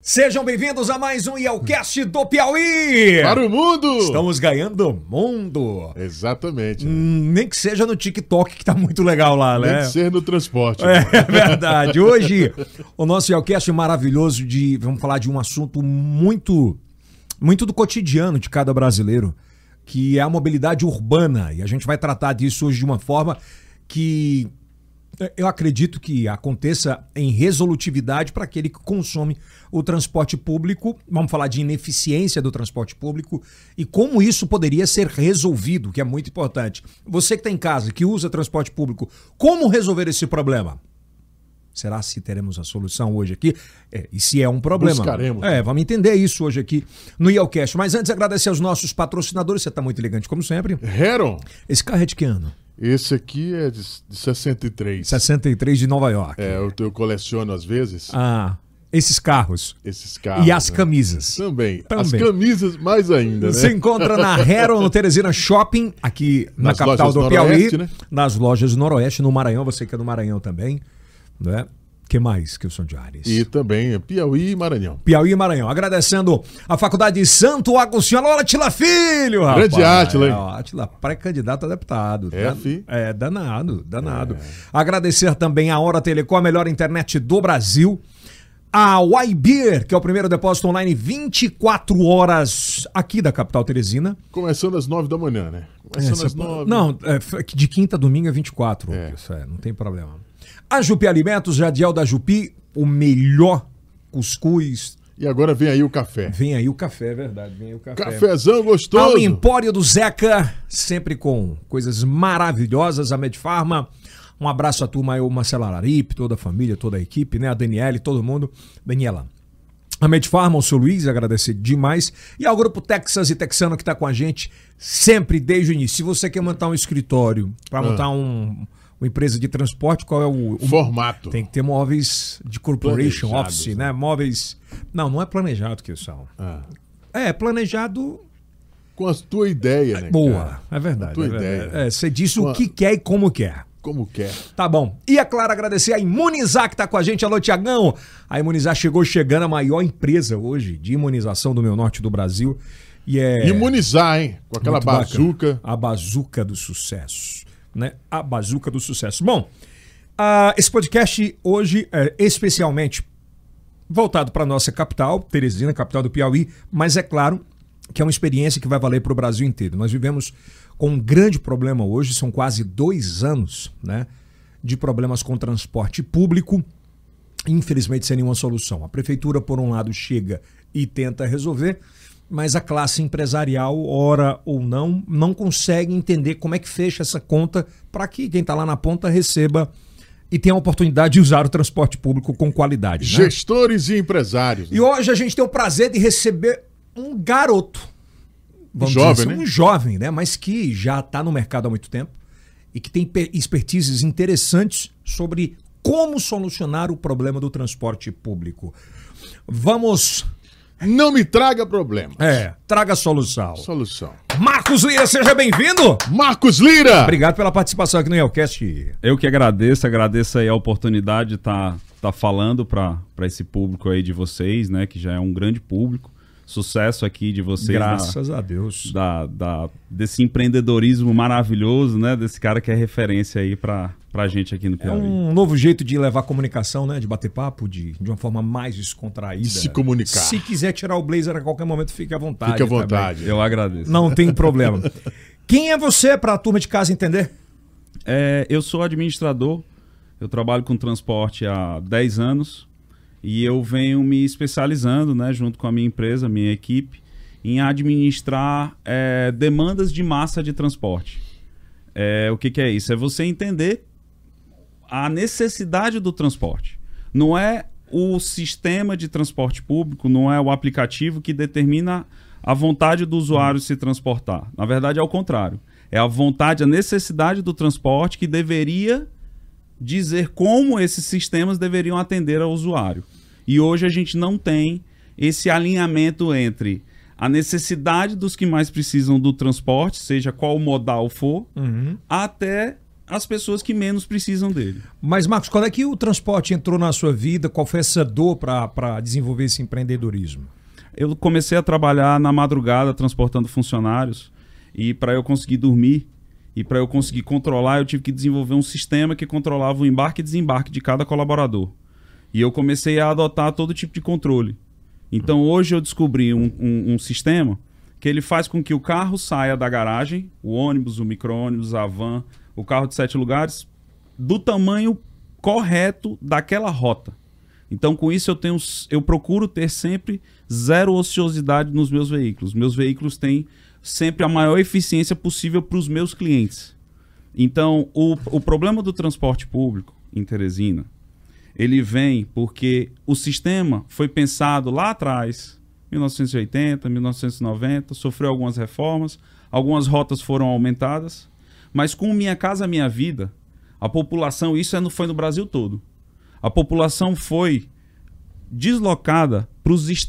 Sejam bem-vindos a mais um Yelcast do Piauí! Para o mundo! Estamos ganhando mundo! Exatamente. Hum, nem que seja no TikTok, que tá muito legal lá, né? que ser no transporte. É verdade. Hoje, o nosso Yelcast é maravilhoso de. Vamos falar de um assunto muito. Muito do cotidiano de cada brasileiro, que é a mobilidade urbana. E a gente vai tratar disso hoje de uma forma que eu acredito que aconteça em resolutividade para aquele que consome o transporte público. Vamos falar de ineficiência do transporte público e como isso poderia ser resolvido, que é muito importante. Você que está em casa, que usa transporte público, como resolver esse problema? Será se teremos a solução hoje aqui? É, e se é um problema? Buscaremos. É, vamos entender isso hoje aqui no Yelcast. Mas antes, agradecer aos nossos patrocinadores. Você está muito elegante, como sempre. Heron, Esse carro é de que ano? Esse aqui é de, de 63. 63 de Nova York. É, eu, eu coleciono às vezes Ah, esses carros. esses carros. e as né? camisas. Também. As Também. camisas mais ainda, né? Você encontra na Hero, no Teresina Shopping, aqui na Nas capital lojas do do Piauí. Noroeste, né? Nas lojas do Noroeste, no Maranhão, você que é do Maranhão também. Né? Que mais sou de Ares? E também Piauí e Maranhão. Piauí e Maranhão. Agradecendo a Faculdade de Santo Agostinho. Alô, Atila Filho, rapaz. Grande Átila, hein? É, Átila, pré-candidato a deputado. É, Dan- fi. É, danado, danado. Agradecer também a Hora Telecom, a melhor internet do Brasil. A Y-Beer, que é o primeiro depósito online 24 horas aqui da capital Teresina. Começando às 9 da manhã, né? Começando É, às cê- 9. Não, é, de quinta a domingo é 24. É. Isso é, não tem problema. A Jupi Alimentos, Jadiel da Jupi, o melhor cuscuz. E agora vem aí o café. Vem aí o café, é verdade. Vem aí o café. Cafezão Ao gostoso. Empório do Zeca, sempre com coisas maravilhosas. A Medfarma. Um abraço à turma aí, o Marcelo Araripe, toda a família, toda a equipe, né? A Daniele, todo mundo. Daniela. A Medfarma, o seu Luiz, agradecer demais. E ao Grupo Texas e Texano que está com a gente sempre desde o início. Se você quer montar um escritório para montar um, uma empresa de transporte, qual é o, o Formato. Tem que ter móveis de corporation office, né? Móveis. Não, não é planejado que são. Ah, É, planejado com a tua ideia, né? Boa, cara? é verdade. A tua é verdade. ideia. É, você disse o Uma- que quer e como quer. Como quer. Tá bom. E é claro, agradecer a Imunizar que tá com a gente. Alô, Tiagão. A Imunizar chegou chegando, a maior empresa hoje de imunização do meu norte do Brasil. E é. Imunizar, hein? Com aquela muito bacana. bazuca. A bazuca do sucesso. Né? A bazuca do sucesso. Bom, esse podcast hoje é especialmente voltado para nossa capital, Teresina, capital do Piauí, mas é claro que é uma experiência que vai valer para o Brasil inteiro. Nós vivemos com um grande problema hoje, são quase dois anos né, de problemas com transporte público, infelizmente sem nenhuma solução. A prefeitura, por um lado, chega e tenta resolver, mas a classe empresarial, ora ou não, não consegue entender como é que fecha essa conta para que quem está lá na ponta receba e tenha a oportunidade de usar o transporte público com qualidade. né? Gestores e empresários. E hoje a gente tem o prazer de receber um garoto. Vamos Jovem, dizer assim, né? Um jovem, né? Mas que já está no mercado há muito tempo e que tem pe- expertises interessantes sobre como solucionar o problema do transporte público. Vamos. Não me traga problema. É, traga solução. Solução. Marcos Lira, seja bem-vindo! Marcos Lira! Obrigado pela participação aqui no Elcast. Eu que agradeço, agradeço aí a oportunidade de estar tá, falando para esse público aí de vocês, né? Que já é um grande público. Sucesso aqui de vocês. na- Graças a Deus. da, da- desse empreendedorismo maravilhoso, né? Desse cara que é referência aí pra, pra gente aqui no É Piauí. um novo jeito de levar comunicação, né? De bater papo, de, de uma forma mais descontraída. De se comunicar. Se quiser tirar o blazer a qualquer momento, fique à vontade. Fique à também. vontade. Eu agradeço. Não tem problema. Quem é você para a turma de casa entender? É, eu sou administrador, eu trabalho com transporte há 10 anos e eu venho me especializando, né, junto com a minha empresa, minha equipe, em administrar é, demandas de massa de transporte. É, o que, que é isso? É você entender a necessidade do transporte. Não é o sistema de transporte público, não é o aplicativo que determina a vontade do usuário se transportar. Na verdade, é o contrário. É a vontade, a necessidade do transporte que deveria dizer como esses sistemas deveriam atender ao usuário. E hoje a gente não tem esse alinhamento entre a necessidade dos que mais precisam do transporte, seja qual modal for, Uhum. até as pessoas que menos precisam dele. Mas, Marcos, qual é que o transporte entrou na sua vida? Qual foi essa dor para desenvolver esse empreendedorismo? Eu comecei a trabalhar na madrugada transportando funcionários e para eu conseguir dormir e para eu conseguir controlar, eu tive que desenvolver um sistema que controlava o embarque e desembarque de cada colaborador. E eu comecei a adotar todo tipo de controle. Então hoje eu descobri um, um, um sistema que ele faz com que o carro saia da garagem, o ônibus, o micro-ônibus, a van, o carro de sete lugares, do tamanho correto daquela rota. Então, com isso, eu tenho, eu procuro ter sempre zero ociosidade nos meus veículos. Meus veículos têm sempre a maior eficiência possível para os meus clientes. Então, o, o problema do transporte público em Teresina, ele vem porque o sistema foi pensado lá atrás, 1980, 1990, sofreu algumas reformas, algumas rotas foram aumentadas, mas com Minha Casa Minha Vida, a população, isso é no, foi no Brasil todo, a população foi deslocada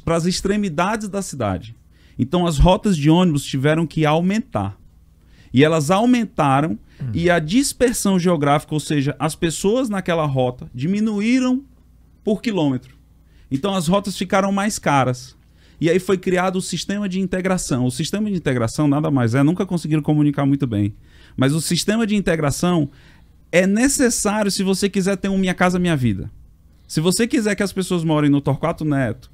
para as extremidades da cidade. Então as rotas de ônibus tiveram que aumentar. E elas aumentaram hum. e a dispersão geográfica, ou seja, as pessoas naquela rota diminuíram por quilômetro. Então as rotas ficaram mais caras. E aí foi criado o sistema de integração. O sistema de integração nada mais é, nunca conseguiram comunicar muito bem. Mas o sistema de integração é necessário se você quiser ter um Minha Casa Minha Vida. Se você quiser que as pessoas morem no Torquato Neto,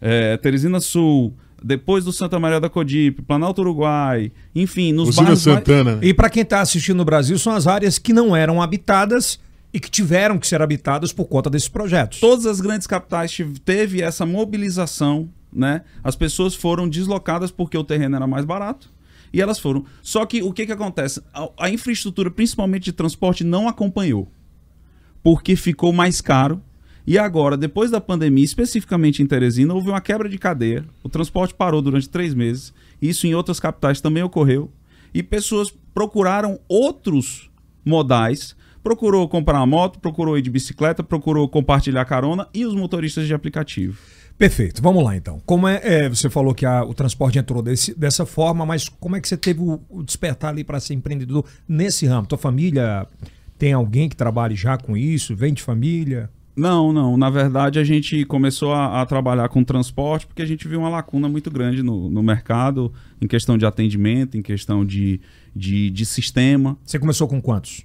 é, Teresina Sul, depois do Santa Maria da Codipe, Planalto Uruguai, enfim, nos Usina bairros... Santana. E para quem está assistindo no Brasil, são as áreas que não eram habitadas e que tiveram que ser habitadas por conta desses projetos. Todas as grandes capitais teve essa mobilização, né? As pessoas foram deslocadas porque o terreno era mais barato e elas foram. Só que o que, que acontece? A, a infraestrutura, principalmente de transporte, não acompanhou. Porque ficou mais caro. E agora, depois da pandemia, especificamente em Teresina, houve uma quebra de cadeia. O transporte parou durante três meses. Isso em outras capitais também ocorreu. E pessoas procuraram outros modais. Procurou comprar uma moto, procurou ir de bicicleta, procurou compartilhar carona e os motoristas de aplicativo. Perfeito, vamos lá então. Como é, é você falou que a, o transporte entrou desse, dessa forma, mas como é que você teve o, o despertar ali para ser empreendedor nesse ramo? Tua família tem alguém que trabalhe já com isso? Vem de família? Não, não. Na verdade, a gente começou a, a, trabalhar com transporte porque a gente viu uma lacuna muito grande no, no mercado em questão de atendimento, em questão de, de, de sistema. Você começou com quantos?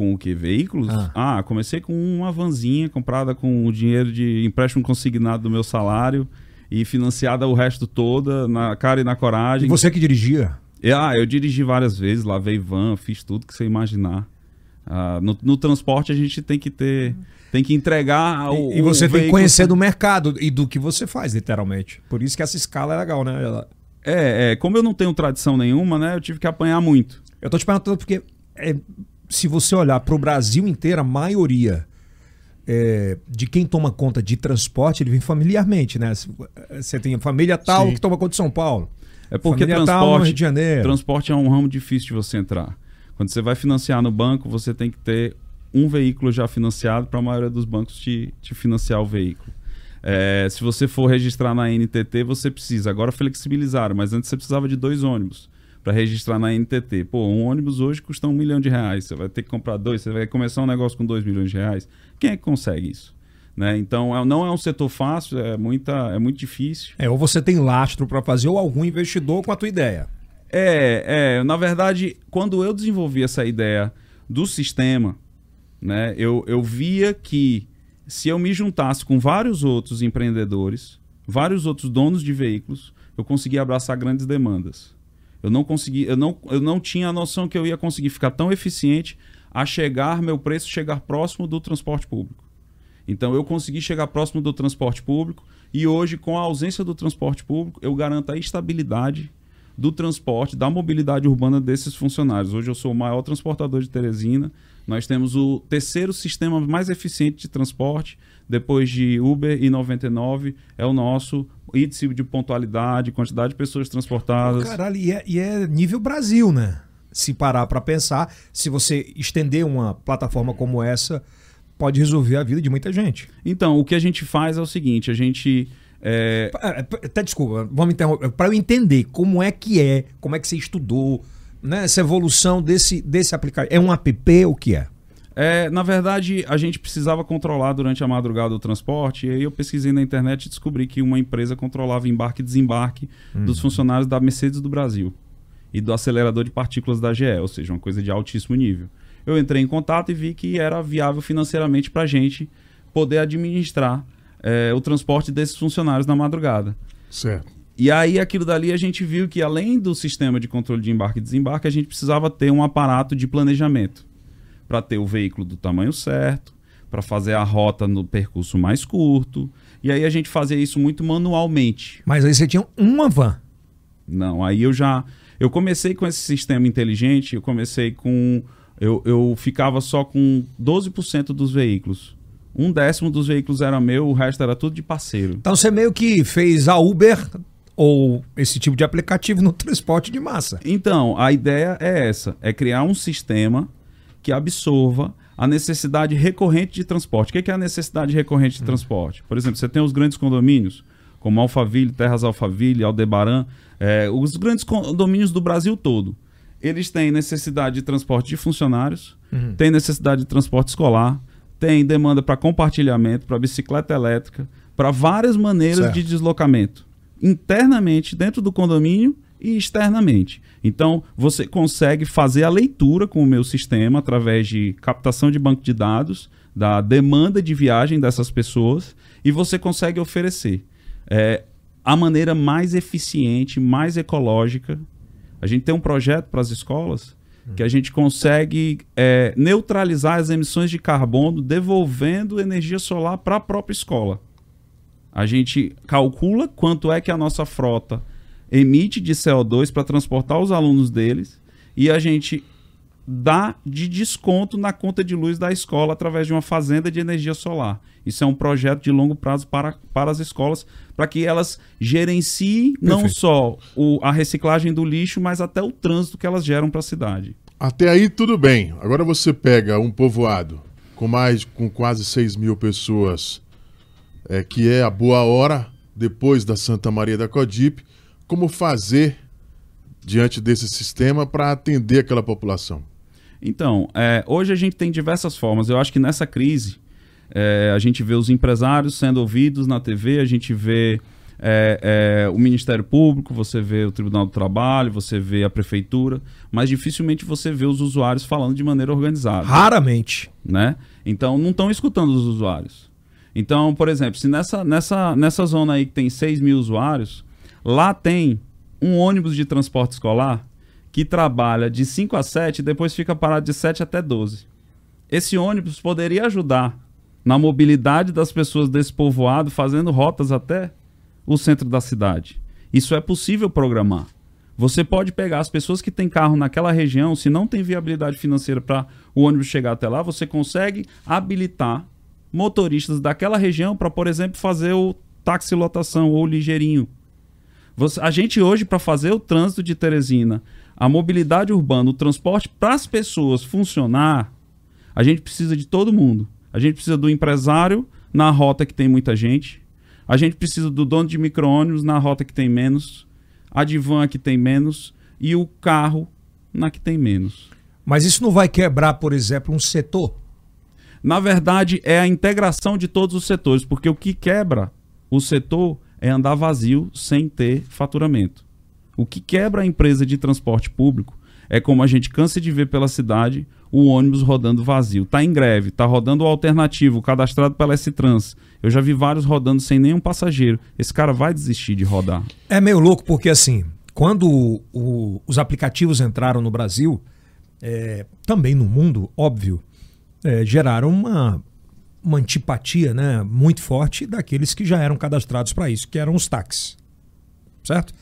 Com o que? Veículos? Ah. ah. comecei com uma vanzinha comprada com o dinheiro de empréstimo consignado do meu salário e financiada o resto toda, na cara e na coragem. E você que dirigia? E, ah, eu dirigi várias vezes, lavei van, fiz tudo que você imaginar. Ah, no, no, transporte a gente tem que ter. Tem que entregar o. E, e você o tem que conhecer do mercado e do que você faz, literalmente. Por isso que essa escala é legal, né? Ela... É, é, como eu não tenho tradição nenhuma, né? Eu tive que apanhar muito. Eu tô te perguntando porque é, se você olhar para o Brasil inteiro, a maioria é, de quem toma conta de transporte, ele vem familiarmente, né? Você tem a família tal Sim. que toma conta de São Paulo. É porque transporte, Rio de Janeiro. transporte é um ramo difícil de você entrar. Quando você vai financiar no banco, você tem que ter um veículo já financiado para a maioria dos bancos te, te financiar o veículo. É, se você for registrar na NTT, você precisa. Agora flexibilizaram, mas antes você precisava de dois ônibus para registrar na NTT. Pô, um ônibus hoje custa um milhão de reais. Você vai ter que comprar dois, você vai começar um negócio com dois milhões de reais. Quem é que consegue isso? Né? Então, é, não é um setor fácil, é, muita, é muito difícil. É, ou você tem lastro para fazer, ou algum investidor com a tua ideia. É, é, na verdade, quando eu desenvolvi essa ideia do sistema, né, eu, eu via que se eu me juntasse com vários outros empreendedores, vários outros donos de veículos, eu conseguia abraçar grandes demandas. Eu não consegui, eu não, eu não tinha a noção que eu ia conseguir ficar tão eficiente a chegar, meu preço chegar próximo do transporte público. Então eu consegui chegar próximo do transporte público e hoje, com a ausência do transporte público, eu garanto a estabilidade do transporte, da mobilidade urbana desses funcionários. Hoje eu sou o maior transportador de Teresina. Nós temos o terceiro sistema mais eficiente de transporte, depois de Uber e 99, é o nosso índice de pontualidade, quantidade de pessoas transportadas. Caralho, e é, e é nível Brasil, né? Se parar para pensar, se você estender uma plataforma como essa, pode resolver a vida de muita gente. Então, o que a gente faz é o seguinte: a gente. É... Até desculpa, vamos interromper. Para eu entender como é que é, como é que você estudou, né, essa evolução desse, desse aplicativo? É um app o que é? É, na verdade, a gente precisava controlar durante a madrugada o transporte, e aí eu pesquisei na internet e descobri que uma empresa controlava embarque e desembarque dos funcionários da Mercedes do Brasil e do acelerador de partículas da GE, ou seja, uma coisa de altíssimo nível. Eu entrei em contato e vi que era viável financeiramente para a gente poder administrar é, o transporte desses funcionários na madrugada. Certo. E aí, aquilo dali, a gente viu que além do sistema de controle de embarque e desembarque, a gente precisava ter um aparato de planejamento para ter o veículo do tamanho certo, para fazer a rota no percurso mais curto. E aí a gente fazia isso muito manualmente. Mas aí você tinha uma van. Não, aí eu já. Eu comecei com esse sistema inteligente, eu comecei com. Eu, eu ficava só com 12% dos veículos. Um décimo dos veículos era meu, o resto era tudo de parceiro. Então você meio que fez a Uber ou esse tipo de aplicativo no transporte de massa. Então, a ideia é essa: é criar um sistema que absorva a necessidade recorrente de transporte. O que é a necessidade recorrente de transporte? Por exemplo, você tem os grandes condomínios, como Alphaville, Terras Alphaville, Aldebaran, é, os grandes condomínios do Brasil todo. Eles têm necessidade de transporte de funcionários, Uhum. têm necessidade de transporte escolar, tem demanda para compartilhamento, para bicicleta elétrica, para várias maneiras Certo. de deslocamento, internamente dentro do condomínio e externamente. Então, você consegue fazer a leitura com o meu sistema através de captação de banco de dados, da demanda de viagem dessas pessoas, e você consegue oferecer é, a maneira mais eficiente, mais ecológica. A gente tem um projeto para as escolas que a gente consegue é, neutralizar as emissões de carbono devolvendo energia solar para a própria escola. A gente calcula quanto é que a nossa frota emite de CO2 para transportar os alunos deles e a gente dá de desconto na conta de luz da escola através de uma fazenda de energia solar. Isso é um projeto de longo prazo para, para as escolas, para que elas gerenciem não Perfeito. só o- a reciclagem do lixo, mas até o trânsito que elas geram para a cidade. Até aí tudo bem. Agora você pega um povoado com mais com quase 6 mil pessoas, é, que é a boa hora depois da Santa Maria da Codipe, como fazer diante desse sistema para atender aquela população? Então, é, hoje a gente tem diversas formas. Eu acho que nessa crise é, a gente vê os empresários sendo ouvidos na TV, a gente vê é, é, o Ministério Público, você vê o Tribunal do Trabalho, você vê a Prefeitura, mas dificilmente você vê os usuários falando de maneira organizada Raramente. né? Então não estão escutando os usuários. Então, por exemplo, se nessa, nessa, nessa zona aí que tem 6 mil usuários, lá tem um ônibus de transporte escolar que trabalha de 5 a 7 e depois fica parado de 7 até 12. Esse ônibus poderia ajudar na mobilidade das pessoas desse povoado, fazendo rotas até o centro da cidade. Isso é possível programar. Você pode pegar as pessoas que têm carro naquela região, se não tem viabilidade financeira para o ônibus chegar até lá, você consegue habilitar motoristas daquela região para, por exemplo, fazer o táxi lotação ou ligeirinho. Você- a gente hoje, para fazer o trânsito de Teresina, a mobilidade urbana, o transporte para as pessoas funcionar, a gente precisa de todo mundo. A gente precisa do empresário na rota que tem muita gente. A gente precisa do dono de micro-ônibus na rota que tem menos. A de van que tem menos. E o carro na que tem menos. Mas isso não vai quebrar, por exemplo, um setor? Na verdade, é a integração de todos os setores, porque o que quebra o setor é andar vazio sem ter faturamento. O que quebra a empresa de transporte público é como a gente cansa de ver pela cidade o ônibus rodando vazio. Tá em greve, tá rodando o alternativo, cadastrado pela S-Trans. Eu já vi vários rodando sem nenhum passageiro. Esse cara vai desistir de rodar. É meio louco porque, assim, quando o- os aplicativos entraram no Brasil, é, também no mundo, óbvio, é, geraram uma, uma antipatia né, muito forte daqueles que já eram cadastrados para isso, que eram os táxis. Certo?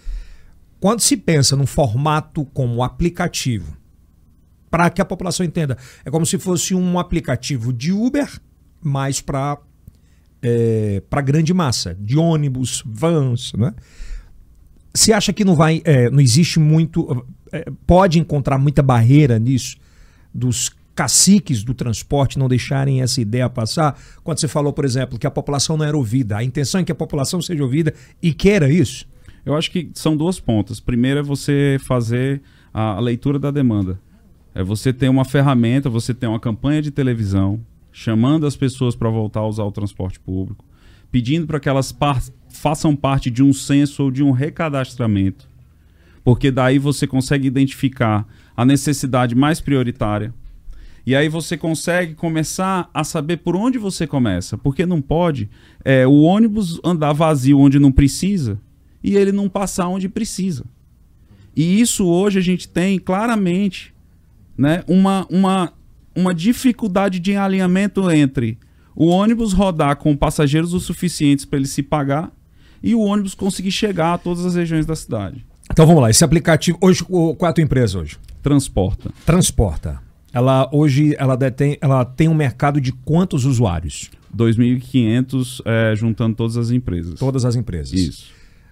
Quando se pensa num formato como aplicativo, para que a população entenda, é como se fosse um aplicativo de Uber, mas para é, para grande massa, de ônibus, vans, né? Você acha que não vai, é, não existe muito, é, pode encontrar muita barreira nisso dos caciques do transporte não deixarem essa ideia passar? Quando você falou, por exemplo, que a população não era ouvida, a intenção é que a população seja ouvida e queira isso. Eu acho que são duas pontas. Primeiro é você fazer a, leitura da demanda. É você ter uma ferramenta, você ter uma campanha de televisão chamando as pessoas para voltar a usar o transporte público, pedindo para que elas par façam parte de um censo ou de um recadastramento, porque daí você consegue identificar a necessidade mais prioritária. E aí você consegue começar a saber por onde você começa, porque não pode é, o ônibus andar vazio onde não precisa e ele não passar onde precisa. E isso hoje a gente tem claramente né, uma, uma, uma dificuldade de alinhamento entre o ônibus rodar com passageiros o suficientes para ele se pagar e o ônibus conseguir chegar a todas as regiões da cidade. Então vamos lá, esse aplicativo, hoje, qual é a tua empresa hoje? Transporta. Transporta. Ela hoje ela detém, ela tem um mercado de quantos usuários? 2.500 é, juntando todas as empresas. Todas as empresas. Isso.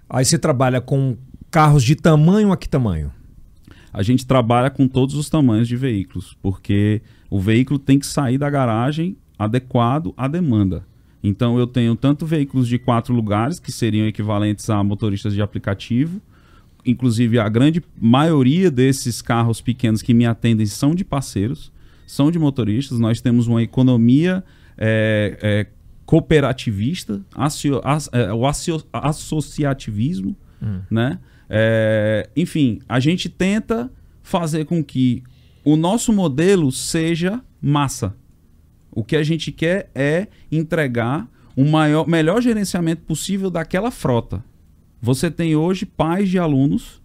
Aí você trabalha com carros de tamanho a que tamanho? A gente trabalha com todos os tamanhos de veículos, porque o veículo tem que sair da garagem adequado à demanda. Então eu tenho tanto veículos de quatro lugares, que seriam equivalentes a motoristas de aplicativo, inclusive a grande maioria desses carros pequenos que me atendem são de parceiros, são de motoristas. Nós temos uma economia é, é, cooperativista, acio, as, é, o acio, associativismo, hum. né? É, enfim, a gente tenta fazer com que o nosso modelo seja massa. O que a gente quer é entregar o maior, melhor gerenciamento possível daquela frota. Você tem hoje pais de alunos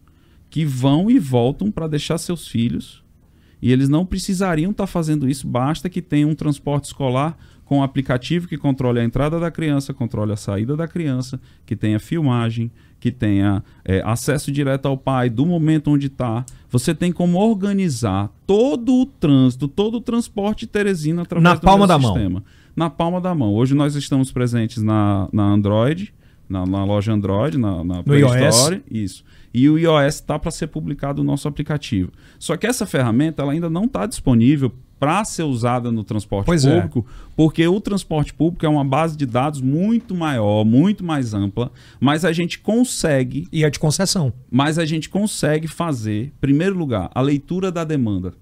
que vão e voltam para deixar seus filhos e eles não precisariam estar tá fazendo isso, basta que tenha um transporte escolar com um aplicativo que controle a entrada da criança, controle a saída da criança, que tenha filmagem, que tenha é, acesso direto ao pai do momento onde está. Você tem como organizar todo o trânsito, todo o transporte Teresina através na do palma da sistema. mão. Na palma da mão. Hoje nós estamos presentes na, na Android, na, na loja Android, na, na Play iOS. Store. Isso. E o iOS está para ser publicado o nosso aplicativo. Só que essa ferramenta ela ainda não está disponível para ser usada no transporte Pois é. público, porque o transporte público é uma base de dados muito maior, muito mais ampla, mas a gente consegue, E é de concessão. mas a gente consegue fazer, em primeiro lugar, a leitura da demanda.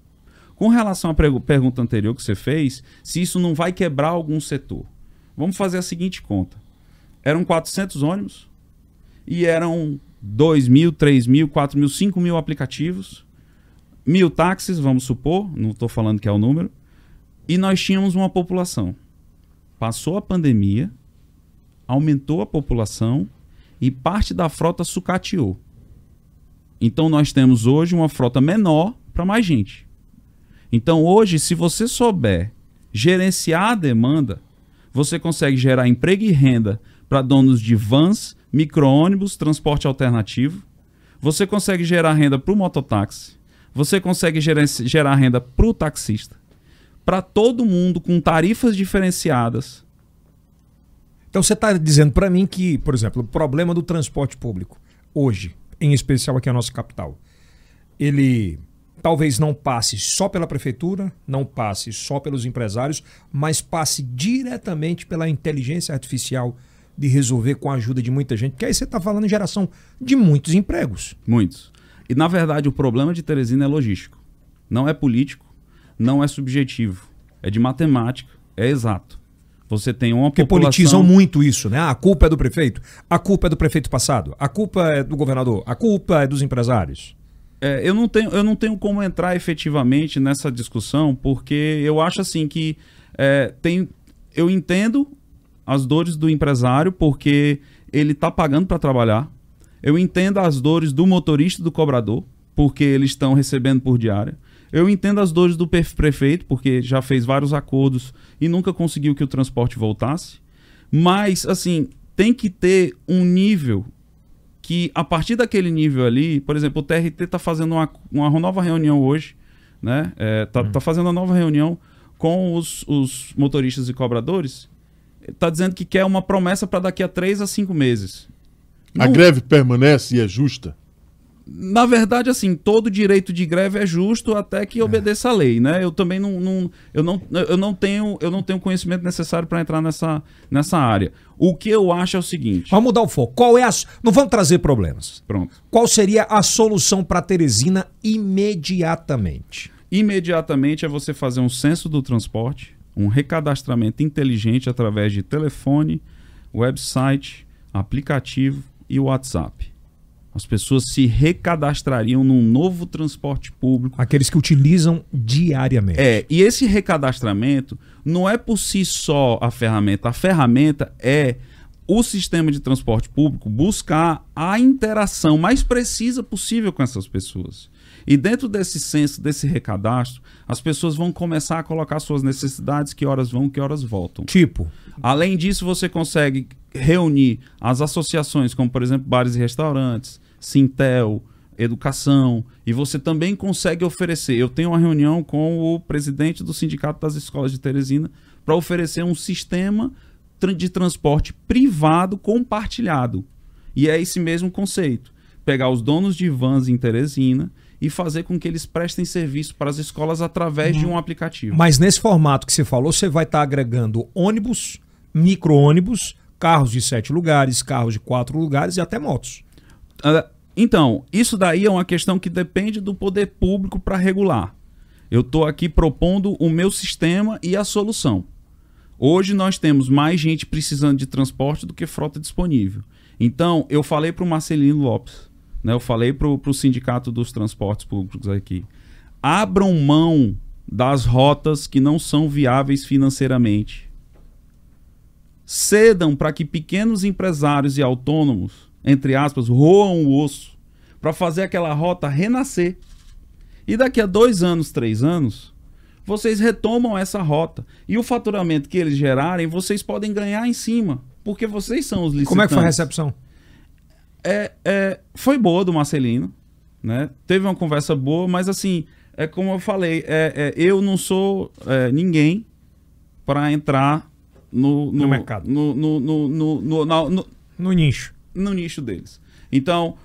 Com relação à pergunta anterior que você fez, se isso não vai quebrar algum setor. Vamos fazer a seguinte conta. Eram 400 ônibus e eram 2 mil, 3 mil, 4 mil, 5 mil aplicativos, mil táxis, vamos supor, não estou falando que é o número, e nós tínhamos uma população. Passou a pandemia, aumentou a população e parte da frota sucateou. Então nós temos hoje uma frota menor para mais gente. Então hoje, se você souber gerenciar a demanda, você consegue gerar emprego e renda para donos de vans, micro-ônibus, transporte alternativo. Você consegue gerar renda para o mototáxi. Você consegue gerar, gerar renda para o taxista. Para todo mundo com tarifas diferenciadas. Então você está dizendo para mim que, por exemplo, o problema do transporte público hoje, em especial aqui na nossa capital, ele talvez não passe só pela prefeitura, não passe só pelos empresários, mas passe diretamente pela inteligência artificial de resolver com a ajuda de muita gente, porque aí você está falando em geração de muitos empregos. Muitos. E na verdade o problema de Teresina é logístico. Não é político, não é subjetivo. É de matemática, é exato. Você tem uma Porque população... politizam muito isso, né? Ah, A culpa é do prefeito, a culpa é do prefeito passado, a culpa é do governador, a culpa é dos empresários. É, eu, não tenho, eu não tenho como entrar efetivamente nessa discussão, porque eu acho assim que é, tem, eu entendo as dores do empresário, porque ele está pagando para trabalhar. Eu entendo as dores do motorista e do cobrador, porque eles estão recebendo por diária. Eu entendo as dores do prefeito, porque já fez vários acordos e nunca conseguiu que o transporte voltasse. Mas, assim, tem que ter um nível que, a partir daquele nível ali, por exemplo, o TRT está fazendo uma, uma nova reunião hoje, né? É, tá, tá fazendo uma nova reunião com os, os motoristas e cobradores. Está dizendo que quer uma promessa para daqui a três a cinco meses. A greve permanece e é justa? Na verdade, assim, todo direito de greve é justo até que obedeça a lei, né? Eu também não, não, eu não, eu não tenho, eu não tenho conhecimento necessário para entrar nessa, nessa área. O que eu acho é o seguinte. Vamos mudar o foco. Qual é a. Não vamos trazer problemas. Pronto. Qual seria a solução para Teresina imediatamente? Imediatamente é você fazer um censo do transporte, um recadastramento inteligente através de telefone, website, aplicativo e WhatsApp. As pessoas se recadastrariam num novo transporte público. Aqueles que utilizam diariamente. É, e esse recadastramento não é por si só a ferramenta. A ferramenta é o sistema de transporte público buscar a interação mais precisa possível com essas pessoas. E dentro desse censo, desse recadastro, as pessoas vão começar a colocar suas necessidades, que horas vão, que horas voltam. Tipo, Além disso, você consegue reunir as associações, como por exemplo bares e restaurantes, Sintel, educação, e você também consegue oferecer. Eu tenho uma reunião com o presidente do Sindicato das Escolas de Teresina para oferecer um sistema de transporte privado compartilhado. E é esse mesmo conceito. Pegar os donos de vans em Teresina e fazer com que eles prestem serviço para as escolas através de um aplicativo. mas nesse formato que você falou, você vai estar agregando ônibus, micro-ônibus, carros de sete lugares, carros de quatro lugares e até motos. Ah, Então, isso daí é uma questão que depende do poder público para regular. Eu estou aqui propondo o meu sistema e a solução. Hoje nós temos mais gente precisando de transporte do que frota disponível. Então, eu falei para o Marcelino Lopes, né, eu falei para o Sindicato dos Transportes Públicos aqui. Abram mão das rotas que não são viáveis financeiramente. Cedam para que pequenos empresários e autônomos, entre aspas, roam o osso para fazer aquela rota renascer. E daqui a dois anos, três anos, vocês retomam essa rota. E o faturamento que eles gerarem, vocês podem ganhar em cima. Porque vocês são os licitantes. Como é que foi a recepção? É, é, foi boa do Marcelino, né? Teve uma conversa boa, mas assim, é como eu falei, é, é, eu não sou é, ninguém para entrar no, No mercado. no, no, no, no, no- na- no- No nicho. no nicho deles. Então,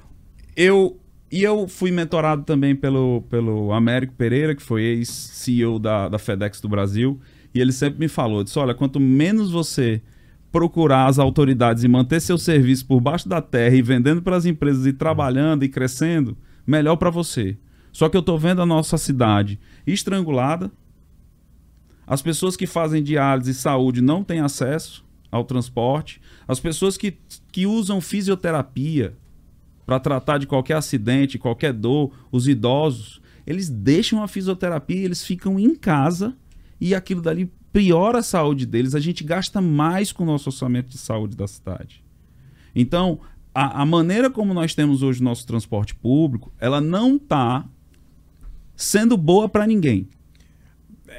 eu e eu fui mentorado também pelo, pelo Américo Pereira, que foi ex-CEO da, da FedEx do Brasil, e ele sempre me falou, disse, olha, quanto menos você procurar as autoridades e manter seu serviço por baixo da terra e vendendo para as empresas e trabalhando e crescendo, melhor para você. Só que eu estou vendo a nossa cidade estrangulada, as pessoas que fazem diálise e saúde não têm acesso ao transporte. As pessoas que, que usam fisioterapia para tratar de qualquer acidente, qualquer dor, os idosos, eles deixam a fisioterapia, eles ficam em casa e aquilo dali piora a saúde deles. A gente gasta mais com o nosso orçamento de saúde da cidade. Então, a, a maneira como nós temos hoje o nosso transporte público, ela não está sendo boa para ninguém.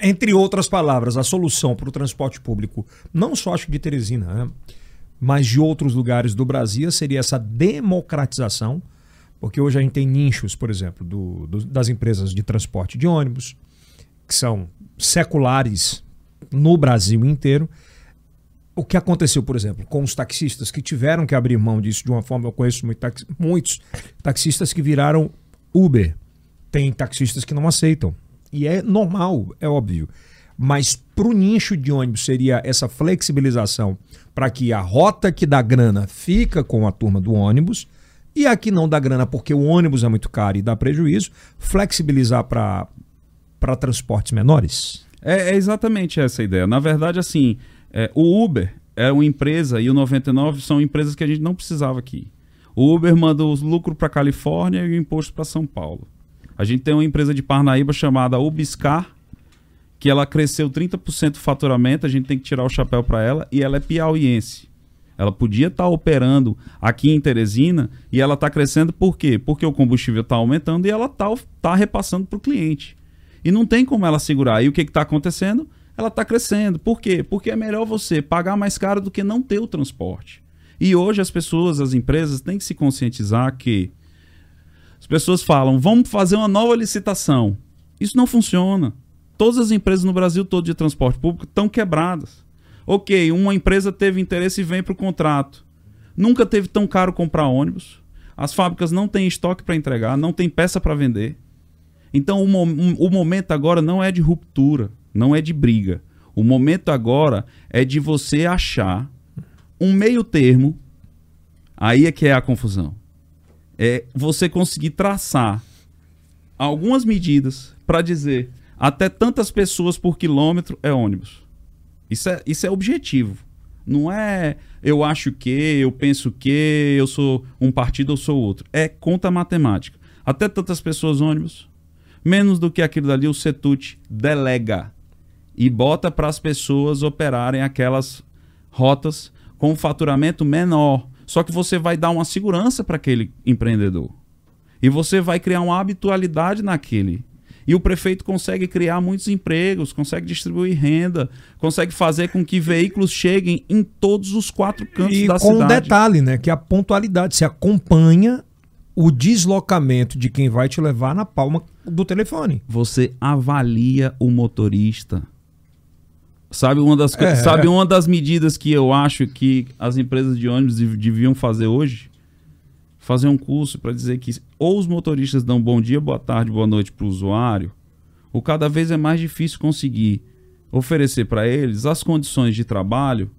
Entre outras palavras, a solução para o transporte público, não só acho de Teresina, né, mas de outros lugares do Brasil, seria essa democratização, porque hoje a gente tem nichos, por exemplo, do- do- das empresas de transporte de ônibus, que são seculares no Brasil inteiro. O que aconteceu, por exemplo, com os taxistas que tiveram que abrir mão disso de uma forma, eu conheço muito taxi- muitos taxistas que viraram Uber. Tem taxistas que não aceitam. E é normal, é óbvio. Mas para o nicho de ônibus seria essa flexibilização para que a rota que dá grana fica com a turma do ônibus e a que não dá grana porque o ônibus é muito caro e dá prejuízo, flexibilizar para transportes menores. É, é exatamente essa a ideia. Na verdade, assim, é, o Uber é uma empresa e o 99 são empresas que a gente não precisava aqui. O Uber manda os lucros para Califórnia e o imposto para São Paulo. A gente tem uma empresa de Parnaíba chamada Ubiscar, que ela cresceu 30% do faturamento, a gente tem que tirar o chapéu para ela, e ela é piauiense. Ela podia estar operando aqui em Teresina e ela está crescendo por quê? Porque o combustível está aumentando e ela está tá repassando para o cliente. E não tem como ela segurar. E o que está acontecendo? Ela está crescendo. Por quê? Porque é melhor você pagar mais caro do que não ter o transporte. E hoje as pessoas, as empresas, têm que se conscientizar que as pessoas falam, vamos fazer uma nova licitação. Isso não funciona. Todas as empresas no Brasil todo de transporte público estão quebradas. Ok, uma empresa teve interesse e vem para o contrato. Nunca teve tão caro comprar ônibus. As fábricas não têm estoque para entregar, não tem peça para vender. Então o, o momento agora não é de ruptura, não é de briga. O momento agora é de você achar um meio termo. Aí é que é a confusão. É você conseguir traçar algumas medidas para dizer até tantas pessoas por quilômetro é ônibus. Isso é, isso é objetivo. Não é eu acho que, eu penso que, eu sou um partido ou sou outro. É conta matemática. Até tantas pessoas ônibus, menos do que aquilo dali, o Setut delega e bota para as pessoas operarem aquelas rotas com um faturamento menor. Só que você vai dar uma segurança para aquele empreendedor. E você vai criar uma habitualidade naquele. E o prefeito consegue criar muitos empregos, consegue distribuir renda, consegue fazer com que veículos cheguem em todos os quatro cantos e da com cidade. um detalhe, né? Que é a pontualidade. Você acompanha o deslocamento de quem vai te levar na palma do telefone. Você avalia o motorista. Sabe uma das, É. sabe uma das medidas que eu acho que as empresas de ônibus dev- deviam fazer hoje? Fazer um curso para dizer que ou os motoristas dão bom dia, boa tarde, boa noite para o usuário, ou cada vez é mais difícil conseguir oferecer para eles as condições de trabalho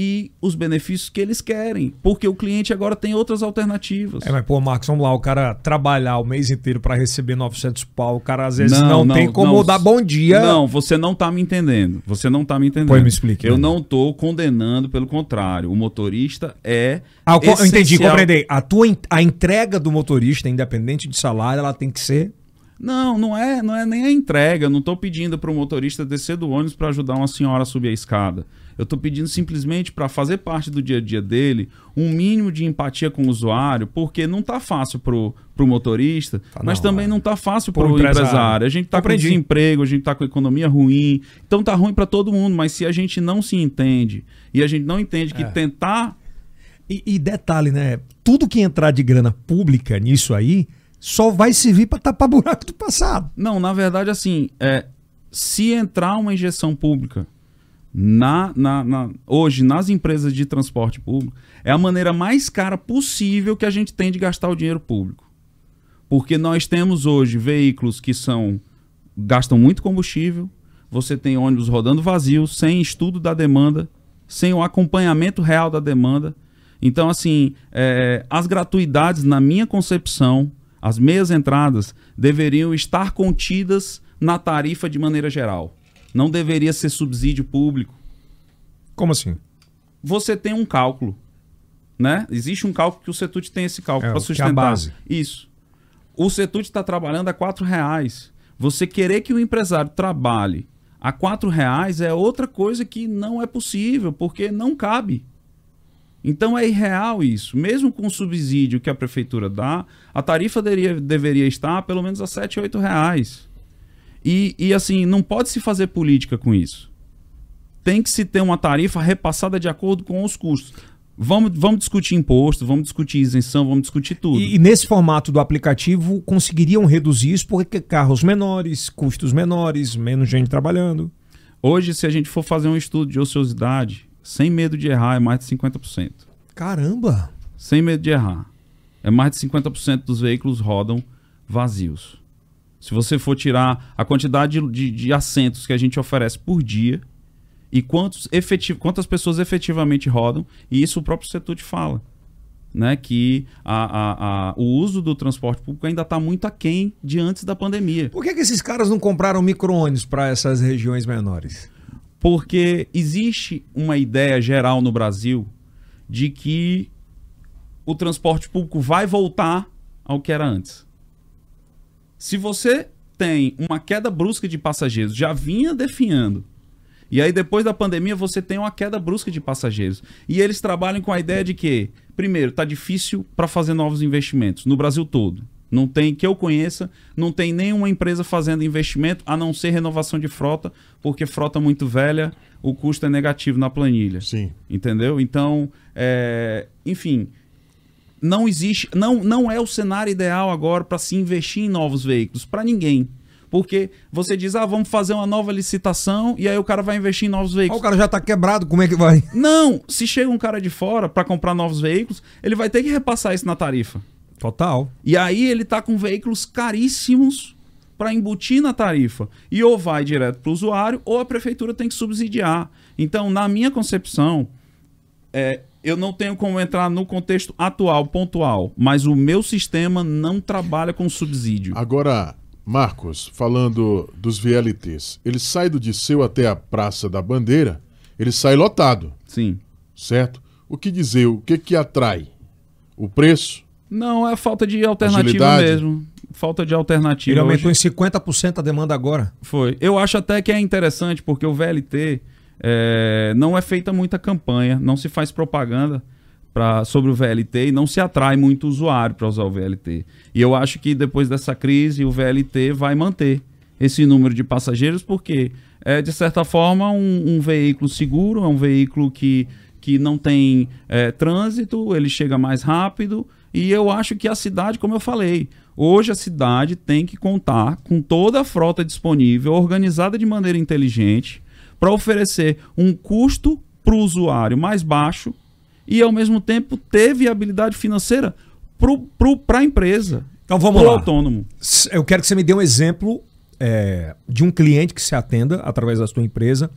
e os benefícios que eles querem, porque o cliente agora tem outras alternativas. É, mas pô, Marcos, vamos lá, o cara trabalhar o mês inteiro para receber 900 pau, o cara às vezes Não, não, não, tem como não. dar bom dia. Não, você não tá me entendendo. Você não tá me entendendo. Pois me explique, Eu né? não tô condenando, pelo contrário. O motorista é. Ah, eu entendi, compreendi. A tua a entrega do motorista, independente de salário, ela tem que ser. Não, não é, não é nem a entrega. Não tô pedindo para o motorista descer do ônibus para ajudar uma senhora a subir a escada. Eu tô pedindo simplesmente para fazer parte do dia a dia dele um mínimo de empatia com o usuário, porque não tá fácil pro, pro motorista, Tá, mas não, também não tá fácil Pro pro empresário. empresário. A gente tá com desemprego, a gente tá com economia ruim. Então tá ruim para todo mundo, mas se a gente não se entende e a gente não entende que É. tentar E, e detalhe, né? Tudo que entrar de grana pública nisso aí só vai servir para tapar buraco do passado. Não, na verdade, assim, é, se entrar uma injeção pública na, na, na- hoje nas empresas de transporte público, é a maneira mais cara possível que a gente tem de gastar o dinheiro público. Porque nós temos hoje veículos que são gastam muito combustível, você tem ônibus rodando vazios, sem estudo da demanda, sem o acompanhamento real da demanda. Então, assim, é, as gratuidades, na minha concepção, as meias entradas deveriam estar contidas na tarifa de maneira geral. Não deveria ser subsídio público. Como assim? Você tem um cálculo, né? Existe um cálculo que o Setut tem esse cálculo É, para o que é a sustentar. base. Isso. O Setut está trabalhando a quatro reais. Você querer que o empresário trabalhe a quatro reais é outra coisa que não é possível, porque não cabe. Então é irreal isso. Mesmo com o subsídio que a prefeitura dá, a tarifa deveria, deveria estar pelo menos a sete, oito reais. E, e assim, não pode se fazer política com isso. Tem que se ter uma tarifa repassada de acordo com os custos. Vamos, vamos discutir imposto, vamos discutir isenção, vamos discutir tudo. E, e nesse formato do aplicativo conseguiriam reduzir isso porque carros menores, custos menores, menos gente trabalhando. Hoje, se a gente for fazer um estudo de ociosidade, sem medo de errar, é mais de 50%. Caramba! Sem medo de errar. É mais de 50% dos veículos rodam vazios. Se você for tirar a quantidade de, de- assentos que a gente oferece por dia e quantos efetiv quantas pessoas efetivamente rodam, e isso o próprio setor te fala. Né, que a- a- a- o uso do transporte público ainda está muito aquém de antes da pandemia. Por que, que esses caras não compraram micro-ônibus para essas regiões menores? Porque existe uma ideia geral no Brasil de que o transporte público vai voltar ao que era antes. Se você tem uma queda brusca de passageiros, já vinha definhando, e aí depois da pandemia você tem uma queda brusca de passageiros. E eles trabalham com a ideia de que, primeiro, tá difícil para fazer novos investimentos no Brasil todo. Não tem, que eu conheça, não tem nenhuma empresa fazendo investimento a não ser renovação de frota, porque frota muito velha, o custo é negativo na planilha. Sim. Entendeu? Então, é, enfim, não existe, não, não é o cenário ideal agora para se investir em novos veículos, para ninguém. Porque você diz, ah, vamos fazer uma nova licitação e aí o cara vai investir em novos veículos. o cara já tá quebrado, como é que vai? Não, se chega um cara de fora para comprar novos veículos, ele vai ter que repassar isso na tarifa. Total. E aí ele tá com veículos caríssimos para embutir na tarifa. E ou vai direto para o usuário, ou a prefeitura tem que subsidiar. Então, na minha concepção, é, eu não tenho como entrar no contexto atual, pontual, mas o meu sistema não trabalha com subsídio. Agora, Marcos, falando dos VLTs, ele sai do Disseu até a Praça da Bandeira, ele sai lotado, Sim. certo? O que dizer, o que que atrai? O preço? Não, é falta de alternativa Agilidade. mesmo. Falta de alternativa. Ele aumentou Hoje- em 50% a demanda agora. Foi. Eu acho até que é interessante, porque o VLT é, não é feita muita campanha, não se faz propaganda pra, sobre o VLT e não se atrai muito usuário para usar o VLT. E eu acho que depois dessa crise, o VLT vai manter esse número de passageiros, porque é, de certa forma, um, um veículo seguro, é um veículo que, que não tem é, trânsito, ele chega mais rápido. E eu acho que a cidade, como eu falei, hoje a cidade tem que contar com toda a frota disponível, organizada de maneira inteligente, para oferecer um custo para o usuário mais baixo e, ao mesmo tempo, ter viabilidade financeira para a empresa, Então vamos lá. autônomo. Eu quero que você me dê um exemplo é, de um cliente que se atenda através da sua empresa,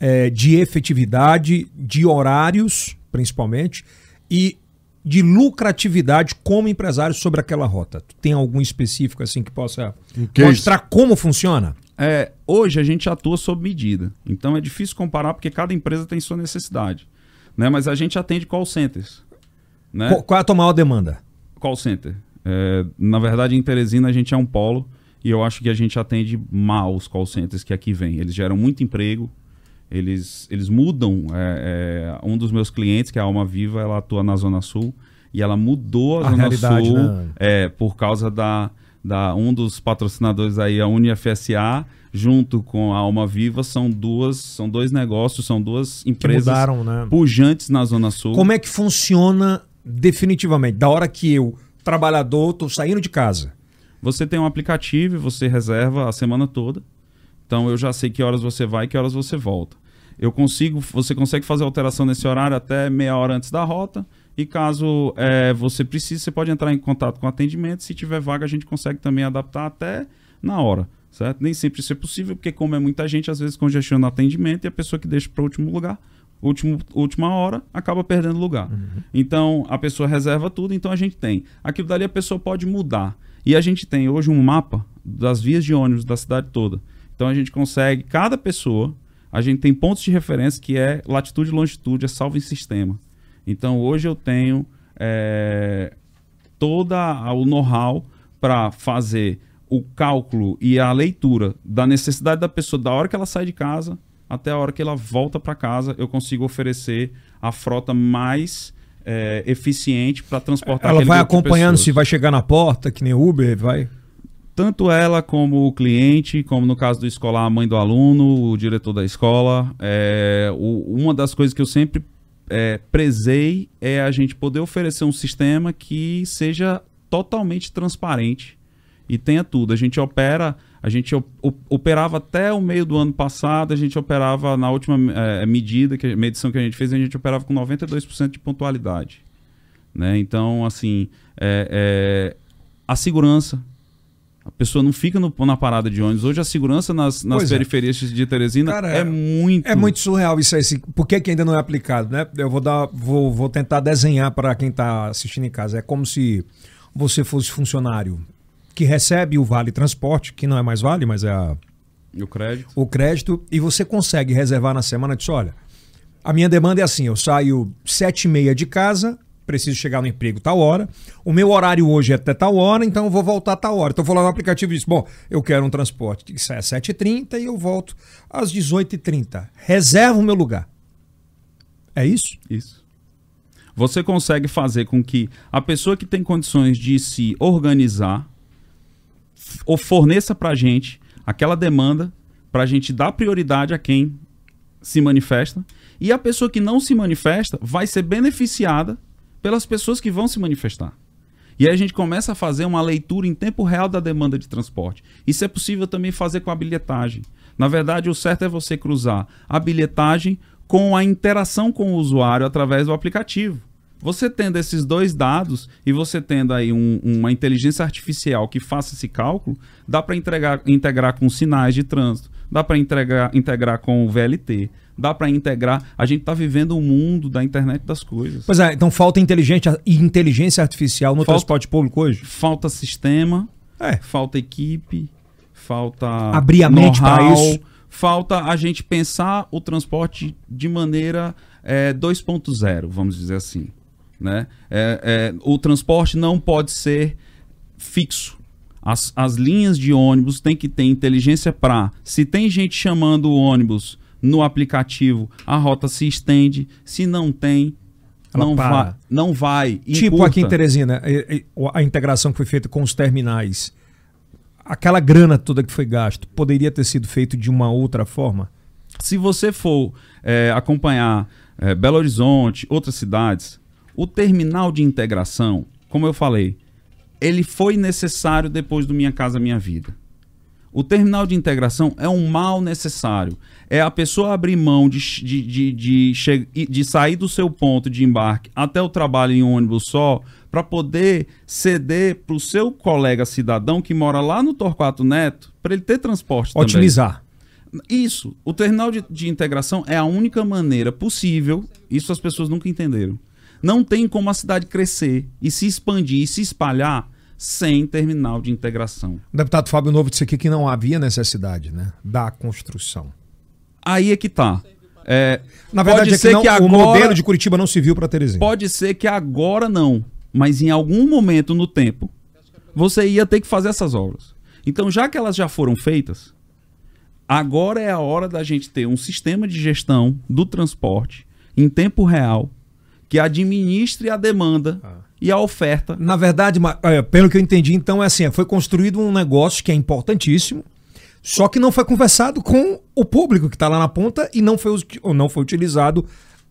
é, de efetividade, de horários, principalmente, e de lucratividade como empresário sobre aquela rota. Tu tem algum específico assim que possa Um mostrar como funciona? É, hoje a gente atua sob medida, então é difícil comparar porque cada empresa tem sua necessidade. Né? Mas a gente atende call centers. Né? Qual, qual é a tua maior demanda? call center. É, na verdade, em Teresina a gente é um polo e eu acho que a gente atende mal os call centers que aqui vêm. Eles geram muito emprego, eles, eles mudam. é, é, um dos meus clientes, que é a Alma Viva, ela atua na Zona Sul e ela mudou a, A Zona Sul né? é, por causa da, da um dos patrocinadores aí, a UniFSA, junto com a Alma Viva, são duas, são dois negócios, são duas empresas mudaram, né? pujantes na Zona Sul. Como é que funciona definitivamente? Da hora que eu, trabalhador, tô saindo de casa. Você tem um aplicativo e você reserva a semana toda. Então eu já sei que horas você vai e que horas você volta. Eu consigo, você consegue fazer alteração nesse horário até meia hora antes da rota. E caso eh, você precise, você pode entrar em contato com o atendimento. Se tiver vaga, a gente consegue também adaptar até na hora, certo? Nem sempre isso é possível, porque como é muita gente, às vezes congestiona o atendimento e a pessoa que deixa para o último lugar, último, última hora, acaba perdendo lugar. Então a pessoa reserva tudo, então a gente tem. Aquilo dali a pessoa pode mudar. E a gente tem hoje um mapa das vias de ônibus da cidade toda. Então a gente consegue, cada pessoa, a gente tem pontos de referência que é latitude e longitude, é salvo em sistema. Então hoje eu tenho eh, toda o know-how para fazer o cálculo e a leitura da necessidade da pessoa da hora que ela sai de casa até a hora que ela volta para casa, eu consigo oferecer a frota mais eh, eficiente para transportar Ela vai acompanhando se vai chegar na porta, que nem Uber, vai. Tanto ela como o cliente, como no caso do escolar, a mãe do aluno, o diretor da escola. é, o- uma das coisas que eu sempre é, prezei é a gente poder oferecer um sistema que seja totalmente transparente e tenha tudo. A gente opera, a gente operava até o meio do ano passado, a gente operava na última é, medida, que, medição que a gente fez, a gente operava com 92% de pontualidade. Né? Então, assim, é, é, a segurança. A pessoa não fica no- na parada de ônibus. Hoje a segurança nas, nas Pois é. periferias de Teresina Cara, é muito. É muito surreal isso aí. assim, Por que, que ainda não é aplicado, né? Eu vou dar, vou, vou tentar desenhar para quem está assistindo em casa. É como se você fosse funcionário que recebe o vale transporte, que não é mais vale, mas é a- O crédito. o crédito, e você consegue reservar na semana. Diz, olha, a minha demanda é assim: eu saio sete e meia de casa, preciso chegar no emprego tal hora. O meu horário hoje é até tal hora, então eu vou voltar tal hora. Então eu vou lá no aplicativo e disse: bom, eu quero um transporte que sai às 7h30 e eu volto às 18h30. Reserva o meu lugar. É isso? Isso. Você consegue fazer com que a pessoa que tem condições de se organizar ou forneça pra gente aquela demanda pra gente dar prioridade a quem se manifesta e a pessoa que não se manifesta vai ser beneficiada pelas pessoas que vão se manifestar. E aí a gente começa a fazer uma leitura em tempo real da demanda de transporte. Isso é possível também fazer com a bilhetagem. Na verdade, o certo é você cruzar a bilhetagem com a interação com o usuário através do aplicativo. Você tendo esses dois dados e você tendo aí um, uma inteligência artificial que faça esse cálculo, dá para integrar com sinais de trânsito, dá para integrar com o VLT, dá para integrar. A gente está vivendo o um mundo da internet das coisas. Pois é, então falta inteligência, inteligência artificial no falta, transporte público hoje? Falta sistema, é. falta equipe, falta. Abrir a mente para isso. Falta a gente pensar o transporte de maneira é, 2.0, vamos dizer assim. Né? É, é, o transporte não pode ser fixo. As, as linhas de ônibus têm que ter inteligência para. Se tem gente chamando o ônibus no aplicativo, a rota se estende. Se não tem, não vai, não vai. Tipo aqui em Teresina, a integração que foi feita com os terminais. Aquela grana toda que foi gasto poderia ter sido feito de uma outra forma? Se você for é, acompanhar é, Belo Horizonte, outras cidades, o terminal de integração, como eu falei, ele foi necessário depois do Minha Casa Minha Vida. O terminal de integração é um mal necessário. É a pessoa abrir mão de, de, de, de, de sair do seu ponto de embarque até o trabalho em um ônibus só para poder ceder para o seu colega cidadão que mora lá no Torquato Neto para ele ter transporte Otimizar. Também. Isso. O terminal de, de integração é a única maneira possível, isso as pessoas nunca entenderam, não tem como a cidade crescer e se expandir e se espalhar sem terminal de integração. O deputado Fábio Novo disse aqui que não havia necessidade né, da construção. Aí é que está. É, Na verdade, é que, não, que agora, o modelo de Curitiba não se viu para Teresina. Pode ser que agora não, mas em algum momento no tempo você ia ter que fazer essas obras. Então, já que elas já foram feitas, agora é a hora da gente ter um sistema de gestão do transporte em tempo real que administre a demanda ah. E a oferta. Na verdade, é, pelo que eu entendi, então é assim: foi construído um negócio que é importantíssimo, só que não foi conversado com o público que está lá na ponta e não foi, ou não foi utilizado